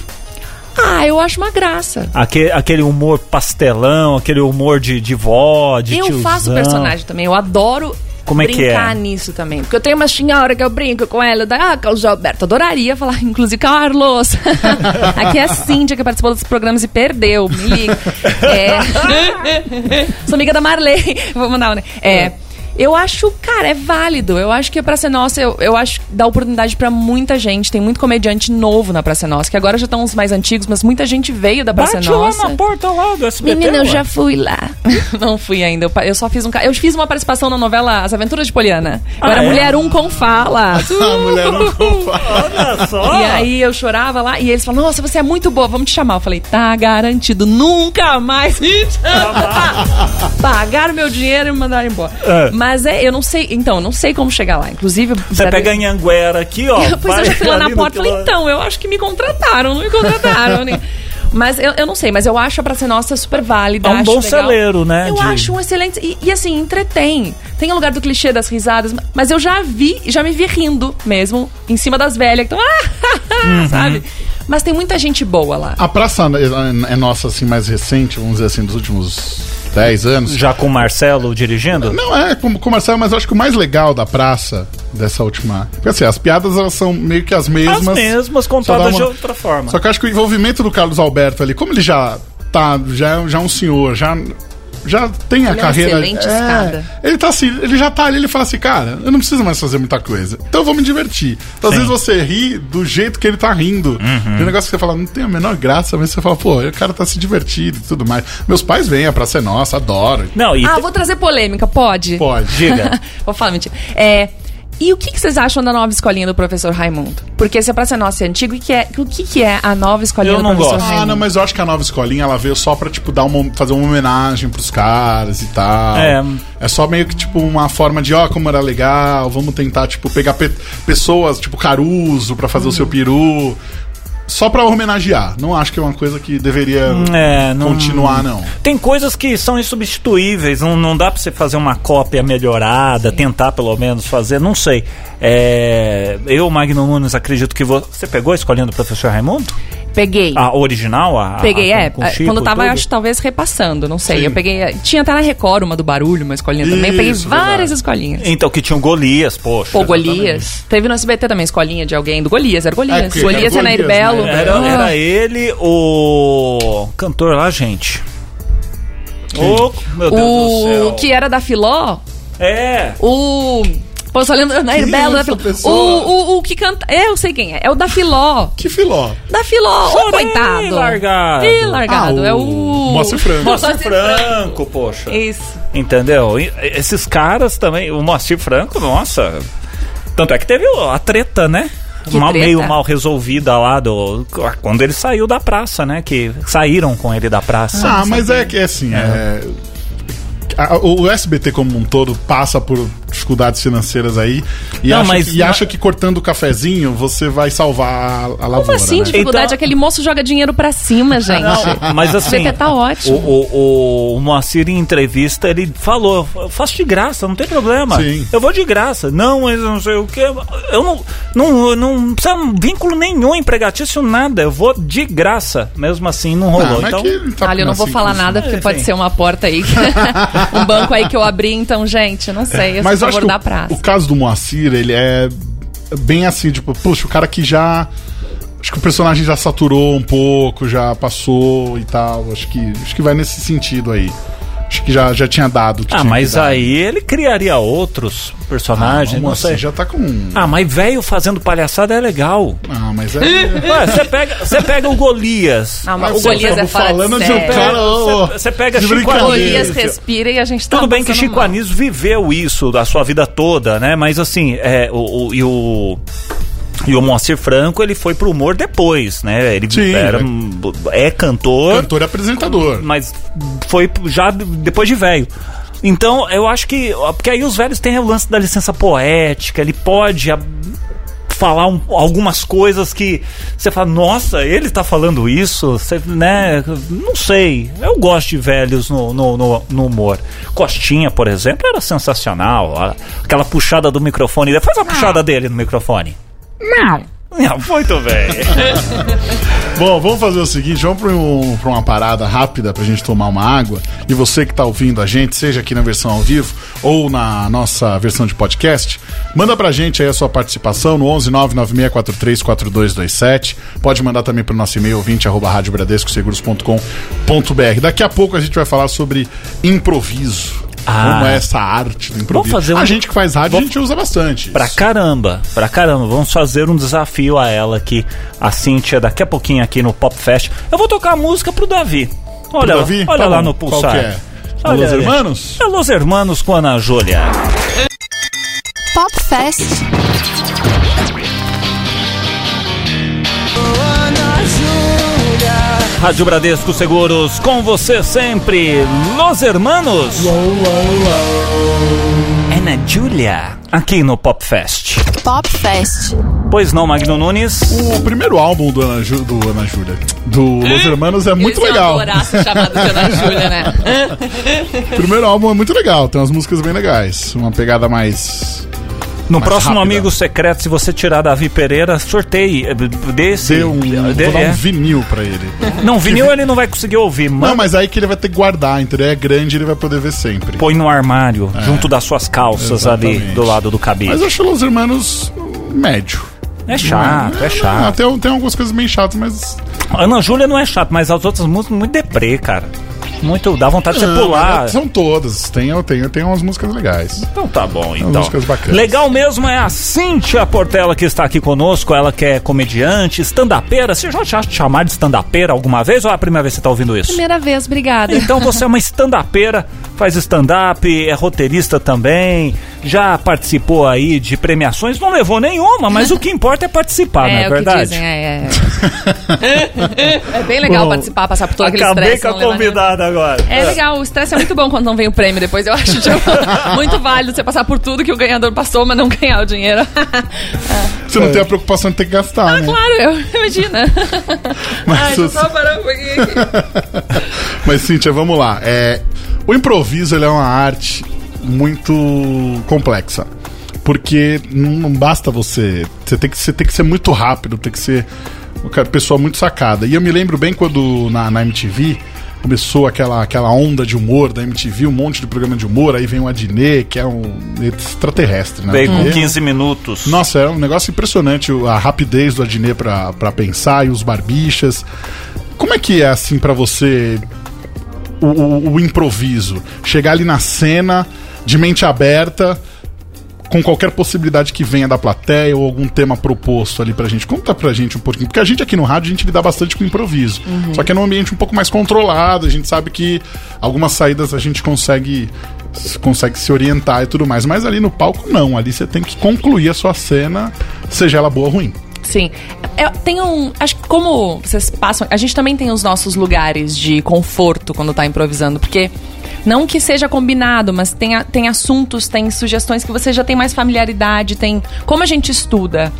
Ah, eu acho uma graça. Aque- aquele humor pastelão, aquele humor de, de vó, de eu tiozão. faço personagem também, eu adoro Como é que brincar é? nisso também. Porque eu tenho uma senhora que eu brinco com ela, da ah, Carlos Alberto, adoraria falar, inclusive, Carlos. Aqui é a Cíntia que participou dos programas e perdeu, me liga. É... Sou amiga da Marley, vou mandar, né? É... Eu acho, cara, é válido. Eu acho que a Praça é Nossa, eu, eu acho que dá oportunidade pra muita gente. Tem muito comediante novo na Praça Nossa, que agora já estão os mais antigos, mas muita gente veio da Praça Bate Nossa. lá na porta lá do SBT. Menina, eu já fui lá. Não fui ainda. Eu Eu só fiz um. Eu fiz uma participação na novela As Aventuras de Poliana. Eu Ah, era é? mulher um com fala. A mulher não fala. Olha só. E aí eu chorava lá e eles falaram: Nossa, você é muito boa, vamos te chamar. Eu falei: Tá garantido, nunca mais me chama. Pagaram meu dinheiro e me mandaram embora. É. Mas é, eu não sei. Então, eu não sei como chegar lá. Inclusive, Você zero- pega em Anguera aqui, ó. Pois vai eu já fui lá na porta e falei, então, eu acho que me contrataram, não me contrataram. né? Mas eu, eu não sei, mas eu acho a Praça Nossa super válida. É um acho bom legal. celeiro, né, Eu de- acho um excelente. E, e, assim, entretém. Tem o lugar do clichê das risadas, mas eu já vi, já me vi rindo mesmo, em cima das velhas que estão. Uhum. sabe? Mas tem muita gente boa lá. A praça é é nossa, assim, mais recente, vamos dizer assim, dos últimos 10 anos. Já com o Marcelo dirigindo? Não é como comercial, mas eu acho que o mais legal da praça dessa última. Porque assim, as piadas elas são meio que as mesmas. As mesmas, contadas uma- de outra forma. Só que eu acho que o envolvimento do Carlos Alberto ali, como ele já tá, já, é- já é um senhor, já. Já tem a Ele é carreira. excelente escada. Ele tá assim, ele já tá ali, ele fala assim, cara, eu não preciso mais fazer muita coisa. Então eu vou me divertir. Então, às Sim. vezes você ri do jeito que ele tá rindo. Uhum. Tem um negócio que você fala, não tem a menor graça, mas você fala, pô, o cara tá se divertindo e tudo mais. Meus pais vêm, a praça é nossa, adoro. Não, e Ah, te- vou trazer polêmica, pode? Pode. diga. Vou falar mentira. É, E o que, que vocês acham da nova escolinha do professor Raimundo? Porque se é pra ser nosso e antigo, o que, é, o que, que é a nova escolinha Eu do não professor gosto. Raimundo? Ah, não, mas eu acho que a nova escolinha ela veio só pra, tipo, dar uma, fazer uma homenagem pros caras e tal. É. É só meio que, tipo, uma forma de, ó, como era legal, vamos tentar, tipo, pegar pe- pessoas, tipo, Caruso pra fazer o seu peru. Só pra homenagear. Não acho que é uma coisa que deveria É, não- continuar, não. Tem coisas que são insubstituíveis, não, não dá pra você fazer uma cópia melhorada, tentar pelo menos fazer, não sei. É, eu, Magno Nunes, acredito que você. Você pegou a escolinha do professor Raimundo? Peguei. A original? A, Peguei, a, é. com- com Chico quando e tava, tudo? acho, talvez repassando, não sei. Sim. Eu peguei. Tinha até na Record uma do barulho, uma escolinha também. Eu peguei Isso, várias verdade. escolinhas. Então, que tinha o Golias, poxa. Pô, Golias. Teve no SBT também escolinha de alguém do Golias, era Golias. É, que- Golias era e Nair Golias, Belo. né? Era, Ah. era ele, o cantor lá, gente. Ô, meu Deus do céu. O que era da Filó, É. o. Pô, só lembro. Nair Quem é Belo pessoa? O, o, o que canta. Eu sei quem é. É o da Filó. Que filó. Da Filó. Ô, Chorei, coitado. largado. Ih, largado. Ah, é o. Moacir Franco. Moacir Franco, poxa. Isso. Entendeu? E esses caras também, o Moacir Franco, nossa. Tanto é que teve a treta, né? Que Mal, meio mal resolvida lá do. Quando ele saiu da praça, né? Que saíram com ele da praça. Ah, mas é que é assim, é. a- o SBT como um todo passa por dificuldades financeiras aí e, Não, acha, mas- que, e acha que cortando o cafezinho você vai salvar a, a lavoura. Como assim, né? dificuldade? Então- Aquele moço joga dinheiro pra cima, gente. Não, mas assim. SBT tá ótimo. O, o, o Moacir, em entrevista, ele falou: eu faço de graça, não tem problema. Sim. Eu vou de graça. Não, mas eu não sei o que. Eu não. Não, eu não precisa vínculo nenhum empregatício, nada. Eu vou de graça. Mesmo assim, não Ah, rolou. mas então. que ele tá Olha, eu não vou assim, falar com isso. nada porque Enfim. pode ser uma porta aí. um banco aí que eu abri, então, gente, não sei. Eu Mas favor da o, praça. o caso do Moacir, ele é bem assim, tipo, puxa, o cara que já. Acho que o personagem já saturou um pouco, já passou e tal. Acho que, acho que vai nesse sentido aí. Acho que já, já tinha dado. Ah, tinha mas aí ele criaria outros personagens, o não sei. já tá com. Ah, mas velho fazendo palhaçada é legal. Ah, mas é. Ué, Você pega, você pega o Golias. Não, mas Mas o Golias é fora falando de de um cara- Você- pega de Chico brincadeira. Golias Anísio. respira e a gente tá Tudo bem que Chico mal. Anísio viveu isso a sua vida toda, né? Mas assim, é, o, o- e o. E o Moacir Franco, ele foi pro humor depois, né? Ele Sim, era, é. é cantor, Cantor e apresentador. mas foi já depois de velho. Então, eu acho que. Porque aí os velhos têm o lance da licença poética, ele pode a- falar um- algumas coisas que você fala, nossa, ele tá falando isso, Você, né? Não sei. Eu gosto de velhos no, no, no- no humor. Costinha, por exemplo, era sensacional. Aquela puxada do microfone. Faz a puxada dele no microfone. Não. Muito bem. Bom, vamos fazer o seguinte, vamos para um, pra uma parada rápida pra gente tomar uma água. E você que tá ouvindo a gente, seja aqui na versão ao vivo ou na nossa versão de podcast, manda pra gente aí a sua participação no 11 99643 4227. Pode mandar também pro nosso e-mail ouvinte arroba radiobradescoseguros.com.br. Daqui a pouco a gente vai falar sobre improviso. Ah. Como é essa arte do improviso. fazer um- A gente que faz rádio, Vou- a gente usa bastante. Pra isso. caramba, pra caramba. Vamos fazer um desafio a ela aqui, a Cíntia, daqui a pouquinho aqui no Pop Fest. Eu vou tocar a música pro Davi. Olha, Pro Davi? olha Tá lá bom. no Qual pulsar. que é? Olha Los ali. Hermanos? É Los Hermanos com Ana Júlia. Pop Fest. Rádio Bradesco Seguros, com você sempre, Los Hermanos. Ana Júlia, aqui no Pop Fest. Pop Fest. Pois não, Magno Nunes? O primeiro álbum do Ana, Ju- do Ana Júlia, do Los Hermanos, é muito legal. chamado de Ana Júlia, né? O primeiro álbum é muito legal, tem umas músicas bem legais. Uma pegada mais. No Mais próximo rápida. Amigo Secreto, se você tirar Davi Pereira, sorteie eh, desse. Dê um, de- vou dar é. um vinil pra ele. Não, vinil ele não vai conseguir ouvir, Não, mas aí que ele vai ter que guardar, entendeu? É grande ele vai poder ver sempre. põe no armário, junto das suas calças ali, Exatamente. do lado do cabide. Mas eu acho Los Hermanos médio. É chato, é Ah, chato. tem, tem algumas coisas meio chatas, mas. Ana Júlia não é chato, mas as outras músicas muito deprê, cara. Muito, dá vontade de você Não, pular. mas São todas. Tem, tem, tem umas músicas legais. Então tá bom, então. músicas bacanas. Legal mesmo é a Cíntia Portela que está aqui conosco. Ela que é comediante, stand-upera. Você já já te chamar de stand-upera alguma vez ou é a primeira vez que você está ouvindo isso? Primeira vez, obrigada. Então você é uma stand-upera, faz stand-up, é roteirista também. já participou aí de premiações, não levou nenhuma, mas o que importa é participar, não é o verdade? que dizem, é, é. é bem legal Bom, participar, passar por todo aquele Acabei estresse. com a levar nenhum. convidada agora. É legal, o estresse é muito bom quando não vem o prêmio depois. Eu acho tipo, muito válido você passar por tudo que o ganhador passou, mas não ganhar o dinheiro. Você não tem a preocupação de ter que gastar, né? claro, eu imagina. Mas Ai, você- só parar um pouquinho. Mas, Cíntia, vamos lá. É, o improviso ele é uma arte muito complexa. Porque não, basta você. Você tem, que, você tem que ser muito rápido, tem que ser uma pessoa muito sacada. E eu me lembro bem quando na, na MTV começou aquela, aquela onda de humor da MTV, um monte de programa de humor, aí vem o Adnet, que é um extraterrestre, né? Veio com Ele- 15 minutos. nossa, é um negócio impressionante a rapidez do Adnet pra pensar e os barbichas. Como é que é assim pra você o, o- o improviso? Chegar ali na cena de mente aberta com qualquer possibilidade que venha da plateia ou algum tema proposto ali pra gente. Conta pra gente um pouquinho, porque a gente aqui no rádio a gente lida bastante com improviso. Só que é num ambiente um pouco mais controlado, a gente sabe que algumas saídas a gente consegue consegue se orientar e tudo mais, mas ali no palco não, ali você tem que concluir a sua cena, seja ela boa ou ruim. Sim. É, um. Acho que como vocês passam. A gente também tem os nossos lugares de conforto quando tá improvisando, porque. Não que seja combinado, mas tem, tem assuntos, tem sugestões que você já tem mais familiaridade, tem. Como a gente estuda?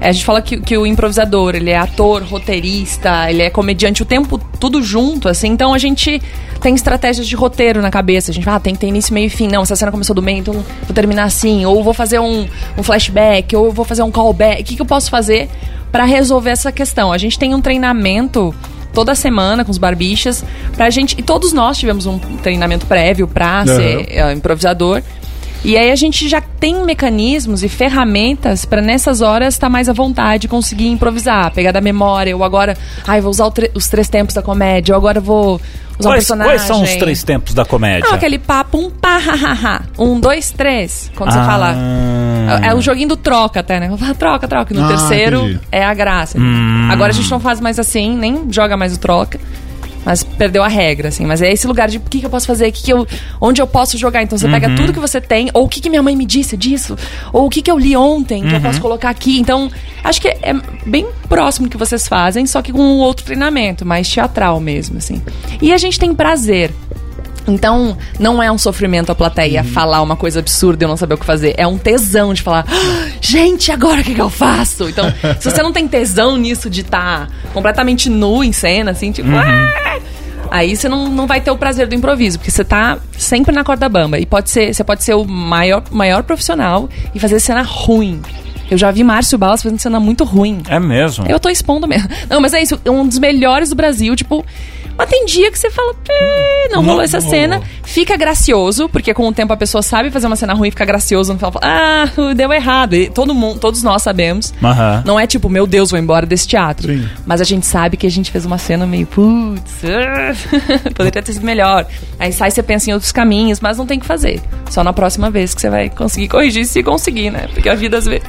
É, a gente fala que, que o improvisador, ele é ator, roteirista, ele é comediante o tempo tudo junto, assim. Então a gente tem estratégias de roteiro na cabeça. A gente fala, ah, tem que ter início, meio e fim. Não, essa cena começou do meio, então vou terminar assim. Ou vou fazer um, um flashback, ou vou fazer um callback. O que, que eu posso fazer para resolver essa questão? A gente tem um treinamento toda semana com os barbichas pra gente. E todos nós tivemos um treinamento prévio pra Aham. ser é, improvisador. E aí a gente já tem mecanismos e ferramentas pra nessas horas estar mais à vontade, conseguir improvisar, pegar da memória, ou agora, ai, vou usar os três tempos da comédia, ou agora vou usar um Quais, personagem. quais são os três tempos da comédia? Não, aquele papo, um pá, ha, ha, ha. Um, dois, três. Quando você Ah. fala. É, é o joguinho do troca até, né? Fala, Troca, troca. E no Ah, terceiro entendi. é a graça. Hum. Agora a gente não faz mais assim, nem joga mais o troca. Mas perdeu a regra, assim. Mas é esse lugar de o que, que eu posso fazer, que que eu, onde eu posso jogar. Então você Uhum. pega tudo que você tem, ou o que, que minha mãe me disse disso, ou o que, que eu li ontem que eu Uhum. posso colocar aqui. Então, acho que é bem próximo que vocês fazem, só que com um outro treinamento, mais teatral mesmo, assim. E a gente tem prazer. Então, não é um sofrimento a plateia falar uma coisa absurda e eu não saber o que fazer. É um tesão de falar, "Ah, gente, agora o que, que eu faço? Então, se você não tem tesão nisso de estar completamente nu em cena, assim, tipo, "Ah!" aí você não, não vai ter o prazer do improviso, porque você tá sempre na corda bamba. E pode ser, você pode ser o maior, maior profissional e fazer cena ruim. Eu já vi Márcio Balas fazendo cena muito ruim. É mesmo? Eu tô expondo mesmo. Não, mas é isso, um dos melhores do Brasil, tipo. Mas tem dia que você fala, "Eh, não rolou Não essa rolou." cena. Fica gracioso, porque com o tempo a pessoa sabe fazer uma cena ruim e fica gracioso. Não fala, ah, deu errado. E todo mundo, todos nós sabemos. Não é tipo, meu Deus, vou embora desse teatro. Sim. Mas a gente sabe que a gente fez uma cena meio, putz, poderia ter sido melhor. Aí sai, você pensa em outros caminhos, mas não tem que fazer. Só na próxima vez que você vai conseguir corrigir, se conseguir, né? Porque a vida às vezes.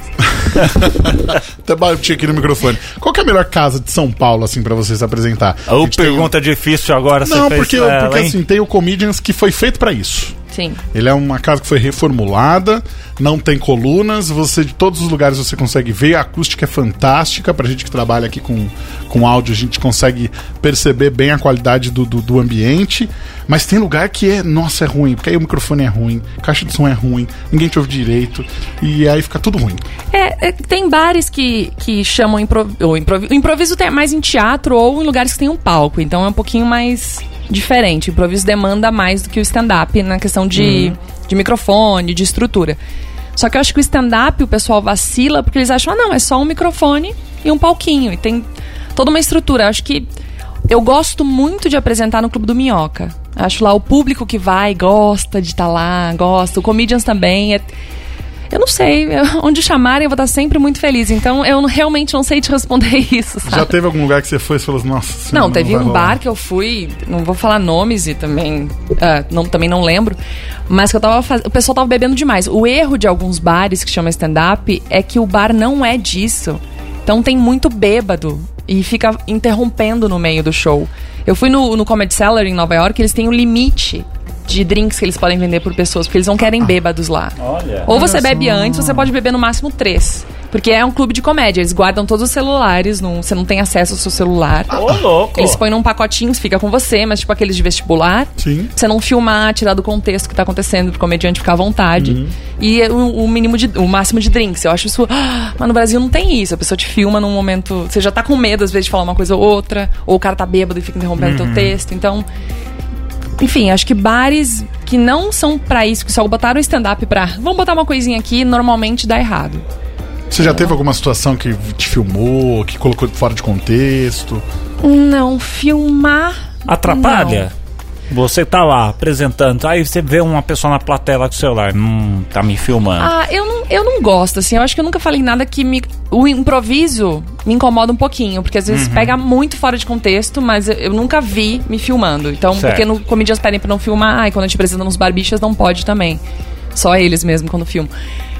Até bati aqui no microfone. Qual que é a melhor casa de São Paulo, assim, pra você se apresentar? Ou gente tem- pergunta difícil agora, Não, você fez porque, ela, porque hein? assim, tem o Comedians que foi feito pra isso. Sim. Ele é uma casa que foi reformulada, não tem colunas, você de todos os lugares você consegue ver, a acústica é fantástica, pra gente que trabalha aqui com, com áudio, a gente consegue perceber bem a qualidade do, do, do ambiente, mas tem lugar que é, nossa, é ruim, porque aí o microfone é ruim, caixa de som é ruim, ninguém te ouve direito, e aí fica tudo ruim. É, é, tem bares que, que chamam impro, o improviso. O improviso tem mais em teatro ou em lugares que tem um palco, então é um pouquinho mais diferente. O improviso demanda mais do que o stand-up na questão de, de microfone, de estrutura. Só que eu acho que o stand-up o pessoal vacila porque eles acham, ah, não, é só um microfone e um palquinho. E tem toda uma estrutura. Eu acho que eu gosto muito de apresentar no Clube do Minhoca. Acho lá o público que vai, gosta de estar lá, gosta. O Comedians também. É, eu não sei, eu- onde chamarem eu vou estar sempre muito feliz. Então eu não- realmente não sei te responder isso, sabe? Já teve algum lugar que você foi e falou assim, nossa senhora, Não, teve um bar que eu fui, não vou falar nomes e também, ah, não, também não lembro, mas que eu tava faz... o pessoal tava bebendo demais. O erro de alguns bares que chama stand-up é que o bar não é disso. Então tem muito bêbado e fica interrompendo no meio do show. Eu fui no, no Comedy Cellar em Nova York, eles têm um limite de drinks que eles podem vender por pessoas, porque eles não querem bêbados lá. Olha. Ou você bebe antes, você pode beber no máximo três. Porque é um clube de comédia, eles guardam todos os celulares, não, você não tem acesso ao seu celular. Ô, louco. Eles põem num pacotinho, fica com você, mas tipo aqueles de vestibular. Sim. Você não filmar, tirar do contexto que tá acontecendo, pro comediante ficar à vontade. Uhum. E o, o mínimo de. o máximo de drinks. Eu acho isso. ah, Mas no Brasil não tem isso. A pessoa te filma num momento. Você já tá com medo, às vezes, de falar uma coisa ou outra. Ou o cara tá bêbado e fica interrompendo Uhum. teu texto. Então. Enfim, acho que bares que não são pra isso, que só botaram o stand-up pra. Vamos botar uma coisinha aqui, normalmente dá errado. Você já teve alguma situação que te filmou, que colocou fora de contexto? Não, filmar. Atrapalha? Você tá lá apresentando, aí você vê uma pessoa na plateia lá com o celular, hum, tá me filmando. Ah, eu não, eu não gosto, assim. Eu acho que eu nunca falei nada que me. O improviso me incomoda um pouquinho, porque às Uhum. vezes pega muito fora de contexto, mas eu, eu nunca vi me filmando. Então, Certo. porque no Comedians pedem pra não filmar, ai, quando a gente apresenta nos barbichas, não pode também. Só eles mesmo quando filmam.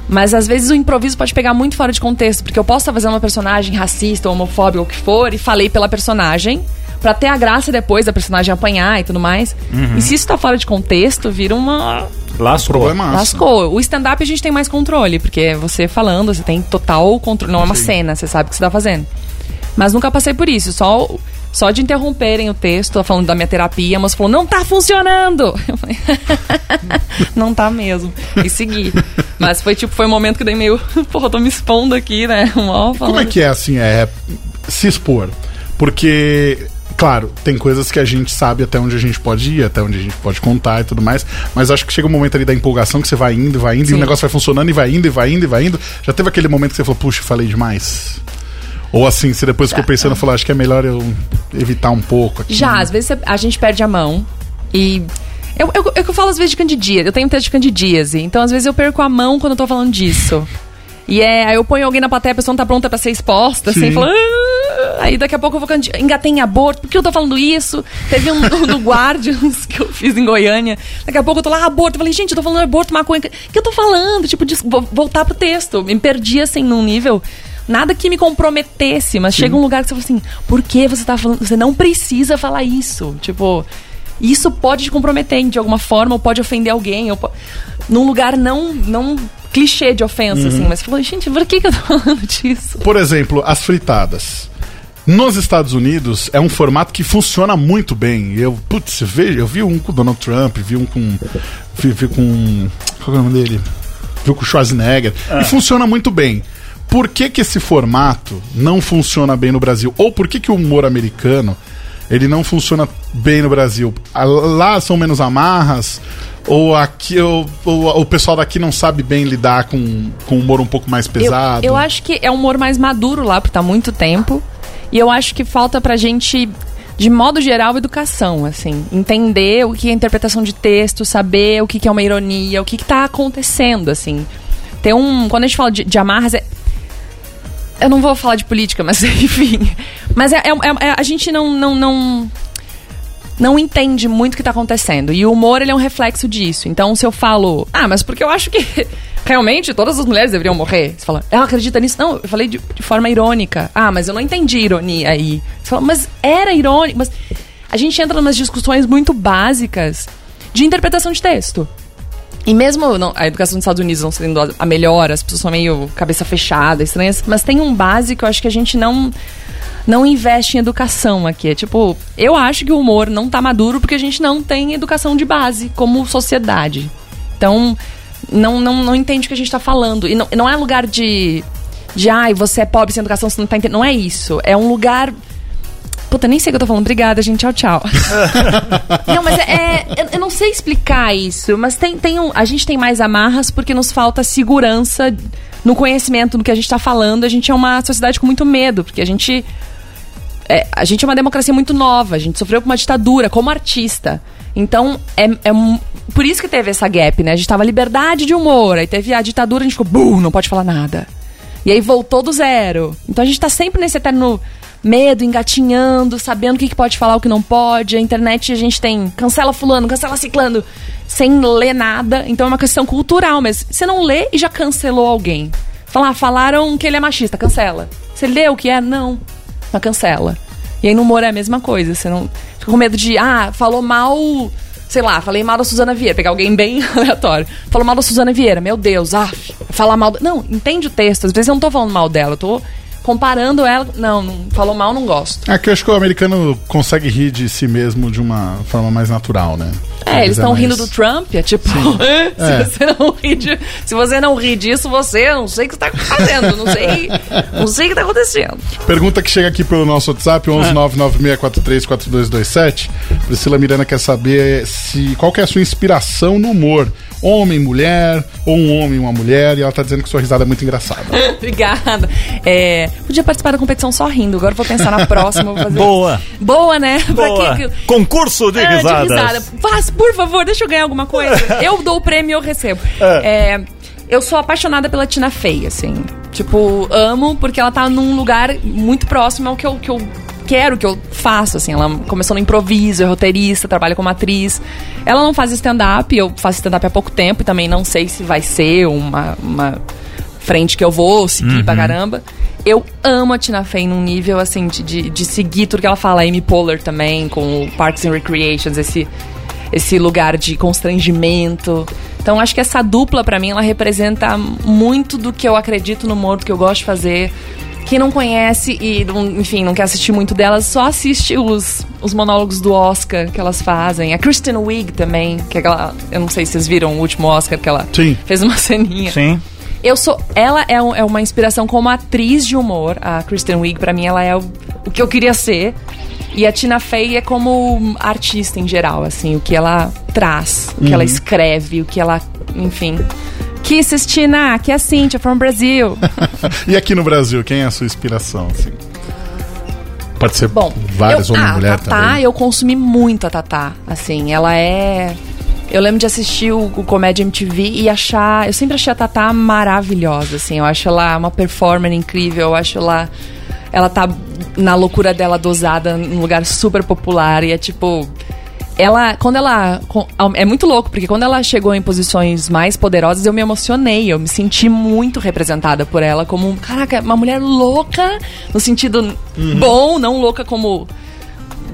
Mas às vezes o improviso pode pegar muito fora de contexto, porque eu posso estar fazendo uma personagem racista, homofóbica ou o que for, e falei pela personagem, pra ter a graça depois da personagem apanhar e tudo mais. Uhum. E se isso tá fora de contexto, vira uma Lascou. Problema Lascou. O stand-up a gente tem mais controle, porque é você falando, você tem total controle. Não é uma cena, você sabe o que você tá fazendo. Mas nunca passei por isso. Só, só de interromperem o texto, falando da minha terapia, mas falou, não tá funcionando! Eu falei, não tá mesmo. E segui. Mas foi tipo, foi um momento que dei meio, porra, tô me expondo aqui, né? Mó Como é que é, assim, é se expor? Porque, claro, tem coisas que a gente sabe até onde a gente pode ir, até onde a gente pode contar e tudo mais, mas acho que chega um momento ali da empolgação que você vai indo, vai indo, e Sim. o negócio vai funcionando e vai indo, e vai indo, e vai indo. Já teve aquele momento que você falou, puxa, falei demais? Ou assim, você depois ficou pensando e falou, acho que é melhor eu evitar um pouco aqui. Já, às vezes a gente perde a mão e. Eu, eu, eu, eu falo às vezes de candidíase, eu tenho um texto de candidíase, então às vezes eu perco a mão quando eu tô falando disso. E é, aí eu ponho alguém na plateia, a pessoa não tá pronta pra ser exposta, assim, Sim. fala. "Ah", Aí daqui a pouco eu vou engatei em aborto, por que eu tô falando isso? Teve um do, do Guardians que eu fiz em Goiânia. Daqui a pouco eu tô lá, aborto. Eu falei, gente, eu tô falando aborto, maconha. O que eu tô falando? Tipo, de, vou voltar pro texto. Me perdi assim num nível. Nada que me comprometesse, mas chega um lugar que você fala assim, por que você tá falando? Você não precisa falar isso. Tipo, isso pode te comprometer de alguma forma, ou pode ofender alguém, ou po- num lugar não, não clichê de ofensa, assim. Mas você falou, gente, por que, que eu tô falando disso? Por exemplo, as fritadas. Nos Estados Unidos é um formato que funciona muito bem. Eu, putz, vejo, eu vi um com o Donald Trump, vi um com. Vi, vi com. Qual é o nome dele? Vi com o Schwarzenegger. E funciona muito bem. Por que, que esse formato não funciona bem no Brasil? Ou por que, que o humor americano ele não funciona bem no Brasil? Lá são menos amarras? Ou aqui ou, ou o pessoal daqui não sabe bem lidar com, com humor um pouco mais Eu, pesado? eu acho que é um humor mais maduro lá, porque tá há muito tempo. E eu acho que falta pra gente, de modo geral, educação, assim. Entender o que é interpretação de texto, saber o que que é uma ironia, o que, que tá acontecendo, assim. Tem um. Quando a gente fala de, de amarras, é, eu não vou falar de política, mas enfim. Mas é, é- é- a gente não, não, não, não entende muito o que tá acontecendo. E o humor, ele é um reflexo disso. Então, se eu falo, ah, mas porque eu acho que realmente todas as mulheres deveriam morrer. Você fala, ela acredita nisso? Não, eu falei de, de forma irônica. Ah, mas eu não entendi ironia aí. Você fala, mas era irônico. Mas a gente entra umas discussões muito básicas de interpretação de texto. E mesmo não- a educação dos Estados Unidos não sendo a- melhor, as pessoas são meio cabeça fechada, estranhas, mas tem um básico, eu acho que a gente não não investe em educação aqui. É tipo, eu acho que o humor não tá maduro porque a gente não tem educação de base como sociedade. Então, não, não, não entende o que a gente tá falando. E não, não é lugar de. De ai, você é pobre sem educação, você não tá entendendo. Não é isso. É um lugar. Puta, nem sei o que eu tô falando. Obrigada, gente. Tchau, tchau. não, mas é. é- eu, não sei explicar isso, mas tem, tem um, a gente tem mais amarras porque nos falta segurança no conhecimento do que a gente tá falando. A gente é uma sociedade com muito medo, porque a gente. é, a gente é uma democracia muito nova, a gente sofreu com uma ditadura como artista. Então, é, é um- por isso que teve essa gap, né? A gente tava liberdade de humor, aí teve a ditadura, a gente ficou, bum, não pode falar nada. E aí voltou do zero. Então a gente tá sempre nesse eterno medo, engatinhando, sabendo o que, pode falar, o que não pode. A internet a gente tem cancela fulano, cancela ciclano, sem ler nada. Então é uma questão cultural, mas você não lê e já cancelou alguém. Falar, falaram que ele é machista, cancela. Você leu o que é? Não. Mas cancela. E aí no humor é a mesma coisa. Você não. Fica com medo de, ah, falou mal sei lá, falei mal da Suzana Vieira, pegar alguém bem aleatório. Falou mal da Suzana Vieira, meu Deus, ah, falar mal. Não, entende o texto. Às vezes eu não tô falando mal dela, eu tô comparando ela. Não, falou mal, não gosto. É que eu acho que o americano consegue rir de si mesmo de uma forma mais natural, né? É, eles estão mais- rindo do Trump, é tipo, É. se, você não rir de- se você não rir disso, você não sei o que está fazendo, não sei, não sei o que está acontecendo. Pergunta que chega aqui pelo nosso WhatsApp, 11996434227. Priscila Miranda quer saber se qual que é a sua inspiração no humor. Homem, mulher, ou um homem e uma mulher, e ela tá dizendo que sua risada é muito engraçada. Obrigada. É, podia participar da competição só rindo, agora eu vou pensar na próxima. Vou fazer... Boa. Boa, né? Boa. que Concurso de É, risadas. Faz, por favor, deixa eu ganhar alguma coisa. Eu dou o prêmio e eu recebo. É, eu sou apaixonada pela Tina Fey, assim. Tipo, amo porque ela tá num lugar muito próximo ao que eu, que eu quero, que eu faço, assim. Ela começou no improviso, é roteirista, trabalha como atriz. Ela não faz stand-up, eu faço stand-up há pouco tempo e também não sei se vai ser uma, uma frente que eu vou seguir pra caramba. Eu amo a Tina Fey num nível, assim, de, de, de seguir tudo que ela fala. A Amy Poehler também, com o Parks and Recreations, esse, esse lugar de constrangimento. Então, acho que essa dupla, pra mim, ela representa muito do que eu acredito no humor, do que eu gosto de fazer. Quem não conhece e, enfim, não quer assistir muito delas, só assiste os, os monólogos do Oscar que elas fazem. A Kristen Wiig também, que é aquela... Eu não sei se vocês viram o último Oscar que ela Sim. fez uma ceninha. Sim. Eu sou. Ela é, um- é uma inspiração como atriz de humor. A Kristen Wiig, pra mim, ela é o, o que eu queria ser. E a Tina Fey é como artista em geral, assim, o que ela traz, o que ela escreve, o que ela. Enfim. Kisses, Tina, aqui é a Cynthia from Brasil. e aqui no Brasil, quem é a sua inspiração? Assim? Pode ser Bom, várias eu, homem e ah, mulher Tatá, também. eu consumi muito a Tatá. Assim, ela é. Eu lembro de assistir o, o Comédia MTV e achar. Eu sempre achei a Tatá maravilhosa, assim. Eu acho ela uma performer incrível, eu acho ela. Ela tá na loucura dela dosada num lugar super popular e é tipo. Ela, quando ela. É muito louco, porque quando ela chegou em posições mais poderosas, eu me emocionei. Eu me senti muito representada por ela como, caraca, uma mulher louca, no sentido bom, não louca como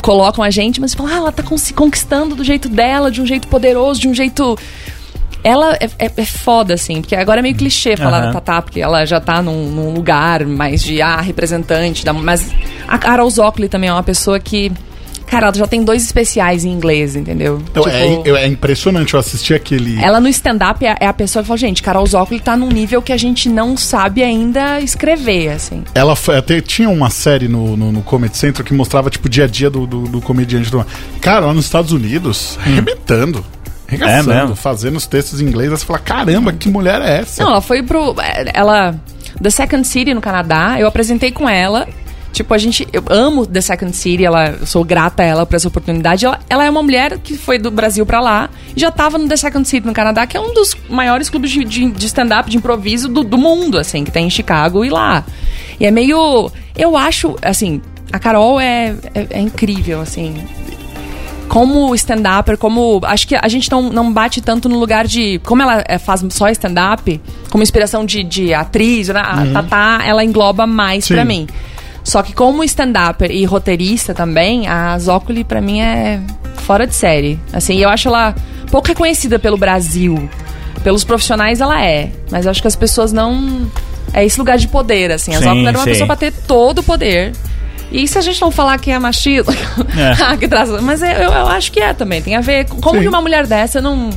colocam a gente, mas falam, ah, ela tá conquistando do jeito dela, de um jeito poderoso, de um jeito. Ela é, é, é foda, assim, porque agora é meio clichê falar Aham. da Tatá, porque ela já tá num, num lugar mais de, ah, representante, da, mas a Carol Zócoli também é uma pessoa que. Cara, ela já tem dois especiais em inglês, entendeu? Então, é, Tipo, é- é impressionante, eu assisti aquele. ela no stand-up é, é a pessoa que fala, gente, Carol Zócoli tá num nível que a gente não sabe ainda escrever, assim. Ela foi- até tinha uma série no, no, no Comedy Central que mostrava, tipo, o dia a dia do, do, do comediante. Do... Cara, lá nos Estados Unidos, arrebentando. Arregaçando, É mesmo? fazendo os textos em inglês. Você fala, caramba, que mulher é essa? Não, ela foi pro. Ela. The Second City no Canadá, eu apresentei com ela. Tipo, a gente. Eu amo The Second City, ela, eu sou grata a ela por essa oportunidade. Ela, ela é uma mulher que foi do Brasil pra lá e já tava no The Second City no Canadá, que é um dos maiores clubes de, de, de stand-up, de improviso do, do mundo, assim, que tem em Chicago e lá. E é meio. Eu acho, assim, a Carol é, é, é incrível, assim como stand-upper, como. Acho que a gente não, não bate tanto no lugar de. Como ela é, faz só stand-up, como inspiração de, de atriz, né? a Tatá, ela engloba mais pra mim. Só que como stand-upper e roteirista também, a Zócoli pra mim é fora de série. Assim, eu acho ela pouco reconhecida pelo Brasil. Pelos profissionais ela é. Mas eu acho que as pessoas não. É esse lugar de poder, assim. A Sim, Zócoli era uma sim. pessoa pra ter todo o poder. E se a gente não falar que é machismo, É. que traz- mas eu, eu acho que é também. Tem a ver com como Sim. que uma mulher dessa não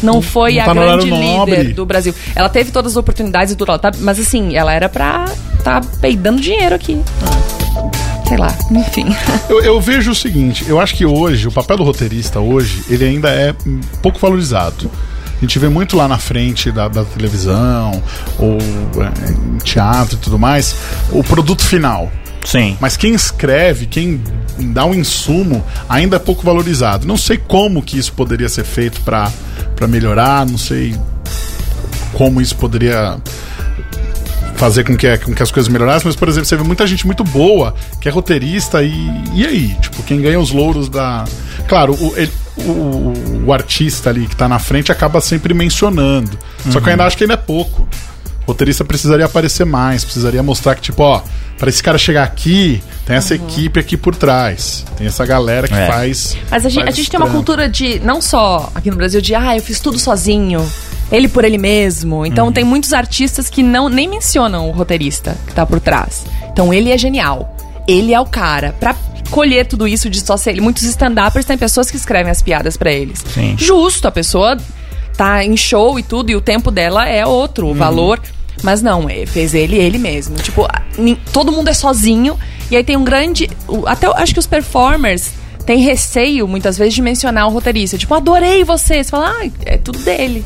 não foi Não a tá no grande líder do Brasil. Ela teve todas as oportunidades e tudo, tá- mas assim, ela era pra tá peidando dinheiro aqui. Sei lá, enfim. Eu, eu vejo o seguinte, eu acho que hoje, o papel do roteirista hoje, ele ainda é pouco valorizado. A gente vê muito lá na frente da, da televisão, ou é, em teatro e tudo mais, o produto final. Sim. Mas quem escreve, quem dá um insumo, ainda é pouco valorizado. Não sei como que isso poderia ser feito para melhorar, não sei como isso poderia fazer com que, com que as coisas melhorassem, mas, por exemplo, você vê muita gente muito boa que é roteirista e, e aí? Tipo, quem ganha os louros da. Claro, o, ele- o, o artista ali que tá na frente acaba sempre mencionando. Só que eu ainda acho que ainda é pouco. Roteirista precisaria aparecer mais, precisaria mostrar que, tipo, ó, para esse cara chegar aqui, tem essa Uhum. equipe aqui por trás. Tem essa galera que É. faz. Mas a gente, faz a gente tem uma cultura de, não só aqui no Brasil, de ah, eu fiz tudo sozinho. Ele por ele mesmo. Então Uhum. tem muitos artistas que não nem mencionam o roteirista que tá por trás. Então ele é genial. Ele é o cara. Pra colher tudo isso de só ser ele. Muitos stand-uppers têm pessoas que escrevem as piadas pra eles. Sim. Justo, a pessoa tá em show e tudo, e o tempo dela é outro, Uhum. o valor. Mas não, é, fez ele ele mesmo. Tipo, todo mundo é sozinho. E aí tem um grande. Até acho que os performers têm receio, muitas vezes, de mencionar o roteirista. Tipo, adorei você. Você fala, ah, é tudo dele.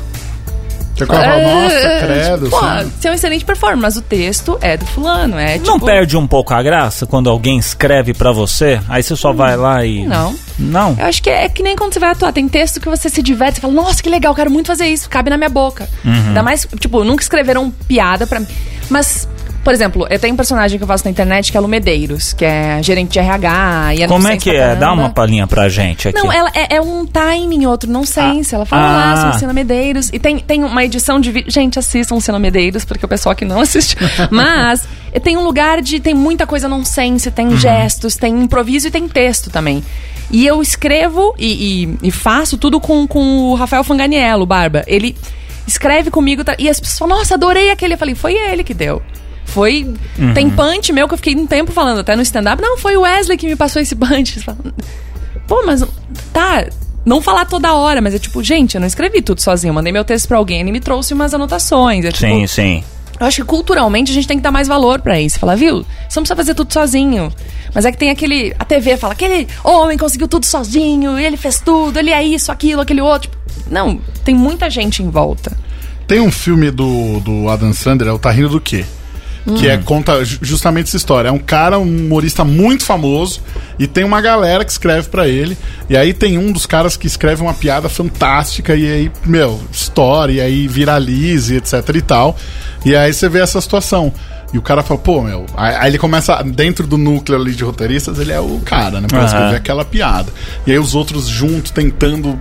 Cara fala, nossa, É, credo. tipo, pô, você é um excelente performer, mas o texto é do fulano. É, Não tipo, perde um pouco a graça quando alguém escreve pra você? Aí você só vai lá e. Não. Não. Eu acho que é, é que nem quando você vai atuar. Tem texto que você se diverte, você fala, nossa, que legal, quero muito fazer isso, cabe na minha boca. Uhum. Ainda mais, tipo, nunca escreveram piada pra mim. Mas, por exemplo, eu tenho um personagem que eu faço na internet que é a Lu Medeiros, que é gerente de RH. E é Como é que é? Dá uma palhinha pra gente aqui. Não, ela é, é um timing, outro nonsense. Ah. Ela fala Ah. lá sobre Luciana Medeiros. E tem, tem uma edição de vídeo. Gente, assistam Luciana Medeiros, porque o pessoal que não assiste. Mas tem um lugar de. Tem muita coisa nonsense, tem Uhum. gestos, tem improviso e tem texto também. E eu escrevo e, e- e faço tudo com, com o Rafael Fanganiello, Barba. Ele escreve comigo tá- e as pessoas falam, nossa, adorei aquele. Eu falei, foi ele que deu. Foi. Uhum. Tem punch meu que eu fiquei um tempo falando, até no stand-up. Não, foi o Wesley que me passou esse punch. Pô, mas tá. Não falar toda hora, mas é tipo, gente, eu não escrevi tudo sozinho. Eu mandei meu texto pra alguém, ele me trouxe umas anotações. É, tipo, Sim, sim. eu acho que culturalmente a gente tem que dar mais valor pra isso. Falar, viu? Você não precisa fazer tudo sozinho. Mas é que tem aquele. A TV fala, aquele homem conseguiu tudo sozinho, ele fez tudo, ele é isso, aquilo, aquele outro. Tipo, não, tem muita gente em volta. Tem um filme do, do Adam Sandler, é o Tá Rindo do Quê? Que é, conta ju- justamente essa história. É um cara, um humorista muito famoso, e tem uma galera que escreve pra ele. E aí tem um dos caras que escreve uma piada fantástica, e aí, meu, história, e aí viraliza, etc e tal. E aí você vê essa situação. E o cara fala, pô, meu. Aí, ele começa, dentro do núcleo ali de roteiristas, ele é o cara, né? Pra Aham. escrever aquela piada. E aí os outros juntos tentando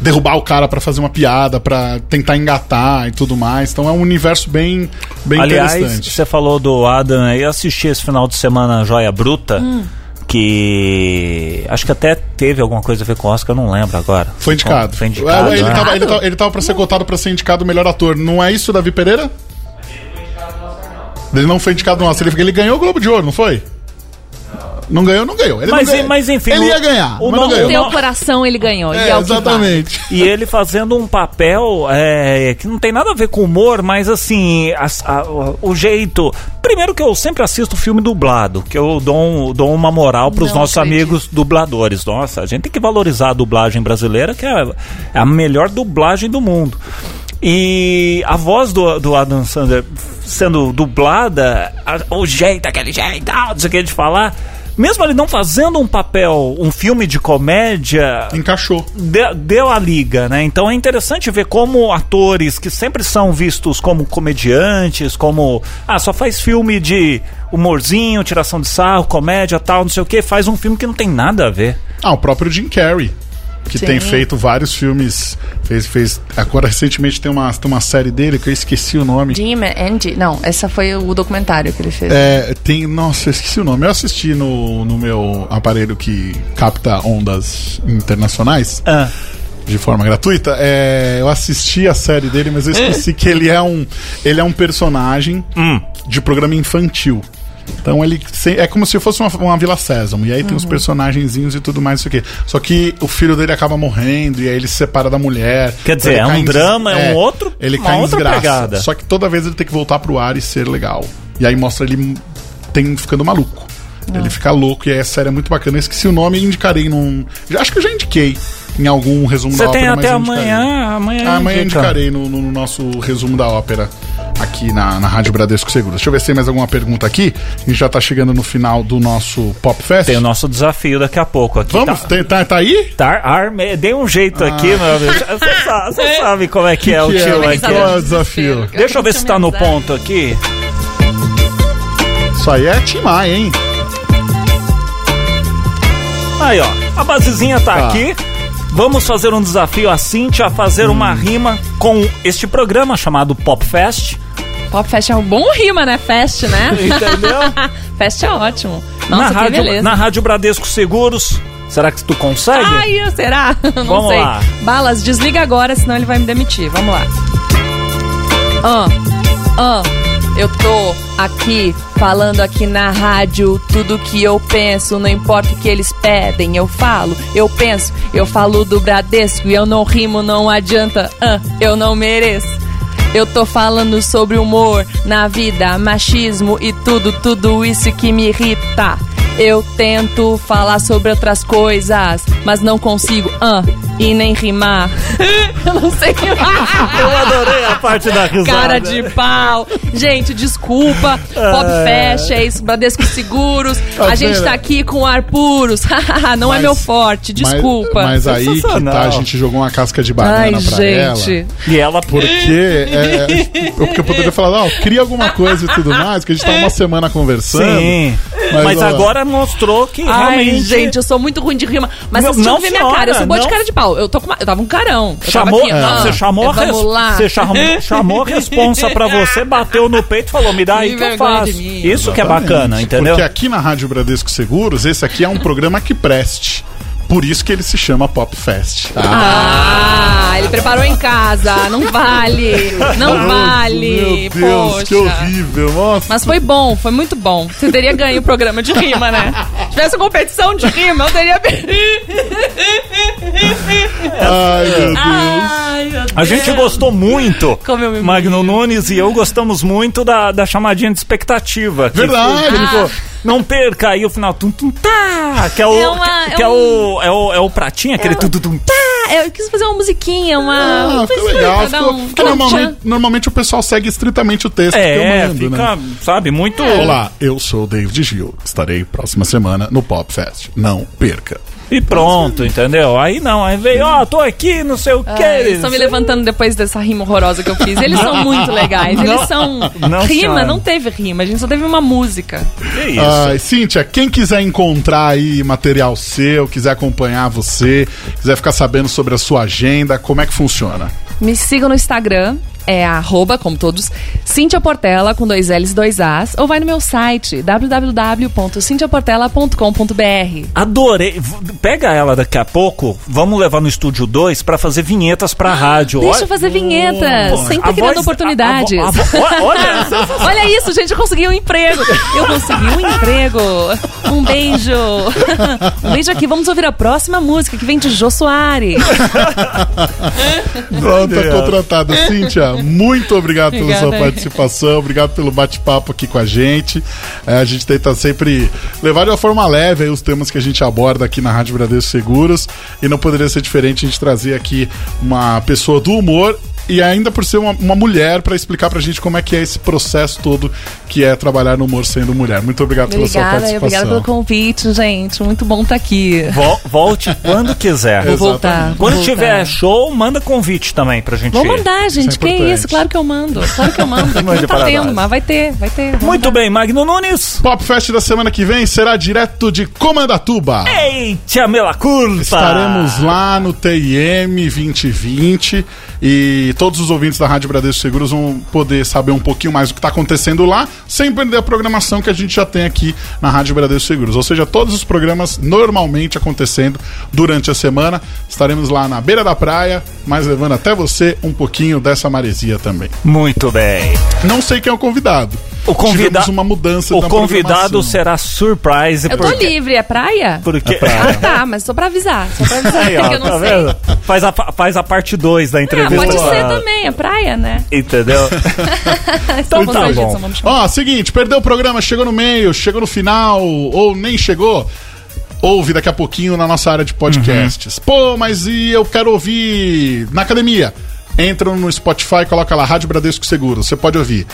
derrubar o cara pra fazer uma piada, pra tentar engatar e tudo mais. Então é um universo bem, bem Aliás, interessante. você falou do Adam aí, eu assisti esse final de semana Joia Bruta. Hum. Que acho que até teve alguma coisa a ver com o Oscar, eu não lembro agora. Foi indicado. Foi indicado. É, ele, né? tava, ele, tava, ele tava pra ser cotado pra ser indicado o melhor ator. Não é isso, Davi Pereira? Ele não foi indicado no Oscar. Ele, ele ganhou o Globo de Ouro, não foi? Não ganhou, não ganhou. Ele Mas, não ganhou. mas enfim, Ele o- ia ganhar, o mas ganhou. Teu coração ele ganhou. e É, é que vale. exatamente. E ele fazendo um papel é, que não tem nada a ver com humor, mas assim, as- a- o- jeito. Primeiro que eu sempre assisto filme dublado, que eu dou, um- dou uma moral pros Não nossos acredito. amigos dubladores. Nossa, a gente tem que valorizar a dublagem brasileira, que é, é a melhor dublagem do mundo. E a voz do, do Adam Sandler sendo dublada, a- o jeito, aquele jeito, não sei o que de falar. Mesmo ele não fazendo um papel, um filme de comédia, Encaixou. de- deu a liga, né? Então é interessante ver como atores que sempre são vistos como comediantes, como ah, só faz filme de humorzinho, tiração de sarro, comédia, tal, não sei o que, faz um filme que não tem nada a ver. Ah, o próprio Jim Carrey. Que Sim. tem feito vários filmes. Fez, fez. Agora recentemente tem uma, tem uma série dele que eu esqueci o nome. Jim Andy. Não, essa foi o documentário que ele fez. É, tem. Nossa, eu esqueci o nome. Eu assisti no, no meu aparelho que capta ondas internacionais Ah, de forma gratuita. É, eu assisti a série dele, mas eu esqueci que ele é um. Ele é um personagem hum, de programa infantil. Então ele é como se fosse uma, uma Vila Sésamo. E aí tem os personagenzinhos e tudo mais, isso aqui. Só que o filho dele acaba morrendo e aí ele se separa da mulher. Quer dizer, Ele é um em drama, é um outro- Ele uma cai em outra desgraça. pegada. Só que toda vez ele tem que voltar pro ar e ser legal. E aí mostra ele tem, ficando maluco. Ele fica louco e aí a série é muito bacana. Eu esqueci o nome e indicarei num. já- Acho que eu já indiquei em algum resumo você da tem ópera. mas até eu indicarei. amanhã, amanhã. Ah, amanhã indica. indicarei no, no nosso resumo da ópera aqui na, na Rádio Bradesco Seguros. Deixa eu ver se tem mais alguma pergunta aqui. A gente já tá chegando no final do nosso Pop Fest. Tem o nosso desafio daqui a pouco aqui. Vamos, Tá, tem- tá, tá aí? tá, arme, dei um jeito aqui, meu amigo. Você sabe, como é que é o Que é, tio mas aqui. qual é o desafio? Deixa eu ver se tá no ponto aqui. Isso aí é Timai, hein? Aí, ó. A basezinha tá, Tá. aqui. Vamos fazer um desafio a Cintia a fazer Hum. uma rima com este programa chamado Pop Fest. Pop Fest é um bom rima, né? Fest, né? Entendeu? Fest é ótimo. na, Nossa, que rádio, beleza. na Rádio Bradesco Seguros, será que tu consegue? Ai, será? Não Vamos sei. lá. Balas, desliga agora, senão ele vai me demitir. Vamos lá. Ah, ah, eu tô aqui falando aqui na rádio tudo que eu penso, não importa o que eles pedem, eu falo, eu penso, eu falo do Bradesco e eu não rimo, não adianta, ah, eu não mereço. Eu tô falando sobre humor na vida, machismo e tudo, tudo isso que me irrita. Eu tento falar sobre outras coisas, mas não consigo, ah, e nem rimar. eu não sei rimar. Eu adorei a parte da risada. Cara de pau. Gente, desculpa. Pop Fest, é isso. Bradesco Seguros. Tá a gente tá aqui com ar puros. não é Mas- meu forte, desculpa. Mas, mas aí que tá, a gente jogou uma casca de banana Ai, pra gente. ela. E ela, Porque, é, é, porque eu poderia falar, não, cria alguma coisa e tudo mais, que a gente tá uma semana conversando. Sim. Mas, ó, agora mostrou que Ai, realmente. gente, eu sou muito ruim de rima. Mas Não, vocês tinham não, ver minha cara. Eu sou boa de não. cara de pau. Eu, tô com uma- eu tava um carão. Eu Chamou, tava aqui, ah, você chamou, a res- lá. você chamou, chamou a responsa pra você, bateu no peito e falou: me dá aí Que eu faço. de mim. Isso que é bacana, entendeu? Porque aqui na Rádio Bradesco Seguros, esse aqui é um programa que preste. Por isso que ele se chama Pop Fest. tá? Ah, ele preparou em casa. Não vale. Não vale. Meu Deus, Poxa. que horrível. Nossa. Mas foi bom, foi muito bom. Você teria ganho o programa de rima, né? Se tivesse competição de rima, eu teria. Ai, meu Deus. Ai, meu Deus. A gente gostou muito, Como eu me Magno Nunes e eu gostamos muito da, da chamadinha de expectativa. Verdade. que falou, não perca aí o final. Tum, tum, tá, que é o, É uma- que é é, um- o, é, o, é o pratinho, aquele tum, tum, tum, tá. Ah, eu quis fazer uma musiquinha, uma. Ah, Pra legal. Ficou, um- um normalmente, normalmente o pessoal segue estritamente o texto que eu É, mando, fica, né? sabe, muito... Olá, eu sou o David Gil. Estarei próxima semana no Pop Fest. Não perca. E pronto, entendeu? Aí não, aí veio, ó, tô aqui, não sei o que. Ai, Eles estão me levantando depois dessa rima horrorosa que eu fiz. Eles são muito legais. Não. Eles são. Não, rima, senhora. não teve rima. A gente só teve uma música. Que isso? Ai, Cíntia, quem quiser encontrar aí material seu, quiser acompanhar você, quiser ficar sabendo sobre a sua agenda, como é que funciona? Me sigam no Instagram, é arroba, como todos, Cintia Portela, com dois L's e dois A's, ou vai no meu site, www.cintiaportela.com.br. Adorei. Pega ela daqui a pouco, vamos levar no estúdio 2 pra fazer vinhetas pra rádio. Deixa Olha- eu fazer vinhetas, Pô, sempre criando voz- oportunidades. a vo- a vo- olha, Olha isso, gente, eu consegui um emprego. Eu consegui um emprego. Um beijo. Um beijo aqui. Vamos ouvir a próxima música que vem de Jô Soares. Pronto, tá contratada. Cíntia, muito obrigado pela Obrigada. sua participação, obrigado pelo bate-papo aqui com a gente. É, a gente tenta sempre levar de uma forma leve os temas que a gente aborda aqui na Rádio Bradesco Seguros. E não poderia ser diferente a gente trazer aqui uma pessoa do humor e ainda por ser uma, uma mulher para explicar pra gente como é que é esse processo todo que é trabalhar no humor sendo mulher. Muito obrigado pela sua Obrigada, participação. obrigada pelo convite, gente. Muito bom estar aqui. Vol- Volte quando quiser. Vou voltar. vou Quando voltar. tiver show, manda convite também pra gente Vou mandar, gente. Isso é que isso? Claro que eu mando. Claro que eu mando. Aqui não tá tendo, mas vai ter, vai ter. Vou Muito mandar. bem, Magno Nunes. Pop Fest da semana que vem será direto de Comandatuba. Eita, mela curta. Estaremos lá no TIM 2020 e todos os ouvintes da Rádio Bradesco Seguros vão poder saber um pouquinho mais do que está acontecendo lá, sem perder a programação que a gente já tem aqui na Rádio Bradesco Seguros. Ou seja, todos os programas normalmente acontecendo durante a semana. Estaremos lá na beira da praia, mas levando até você um pouquinho dessa maresia também. Muito bem. Não sei quem é o convidado. O convida- Tivemos uma mudança O convidado será surprise. Eu tô porque... livre, é praia? Porque... Ah, tá, mas só pra avisar. Só pra avisar, Aí, ó, que eu não tá sei. vendo? Faz a, faz a parte 2 da Ah, entrevista. pode ser Ah, também, é praia, né? Entendeu? Então, tá vocês, bom. Ó, seguinte, perdeu o programa, chegou no meio, chegou no final, ou nem chegou. Ouve daqui a pouquinho na nossa área de podcasts. Pô, mas e eu quero ouvir na academia? Entra no Spotify, coloca lá Rádio Bradesco Seguro. Você pode ouvir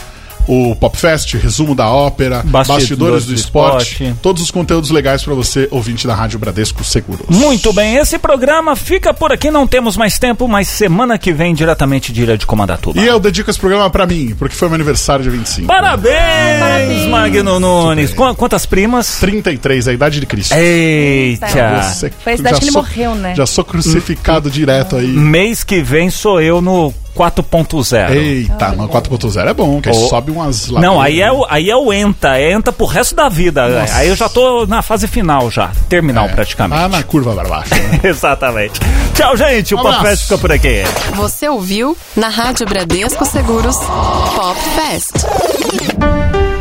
o Popfest, resumo da ópera, Bastidores bastidores, do, do esporte, esporte. todos os conteúdos legais pra você, ouvinte da Rádio Bradesco Seguros. Muito bem, esse programa fica por aqui, não temos mais tempo, mas semana que vem, diretamente de Ilha de Comandatuba. E eu dedico esse programa pra mim, porque foi meu aniversário de 25. Parabéns, Magno Nunes. Qu- quantas primas? 33, a idade de Cristo. Eita! Você- Foi a cidade já que ele sou- morreu, né? Já sou crucificado direto aí. Mês que vem sou eu no 4.0. Eita, no 4.0 é bom, que aí Oh. sobe umas Não, aí é, o, aí é o ENTA, é ENTA pro resto da vida. Nossa. Aí eu já tô na fase final já, terminal É, praticamente. Lá na curva para baixo. né? Exatamente. Tchau, gente. O Pop. Fest fica por aqui. Você ouviu na Rádio Bradesco Seguros Pop Fest.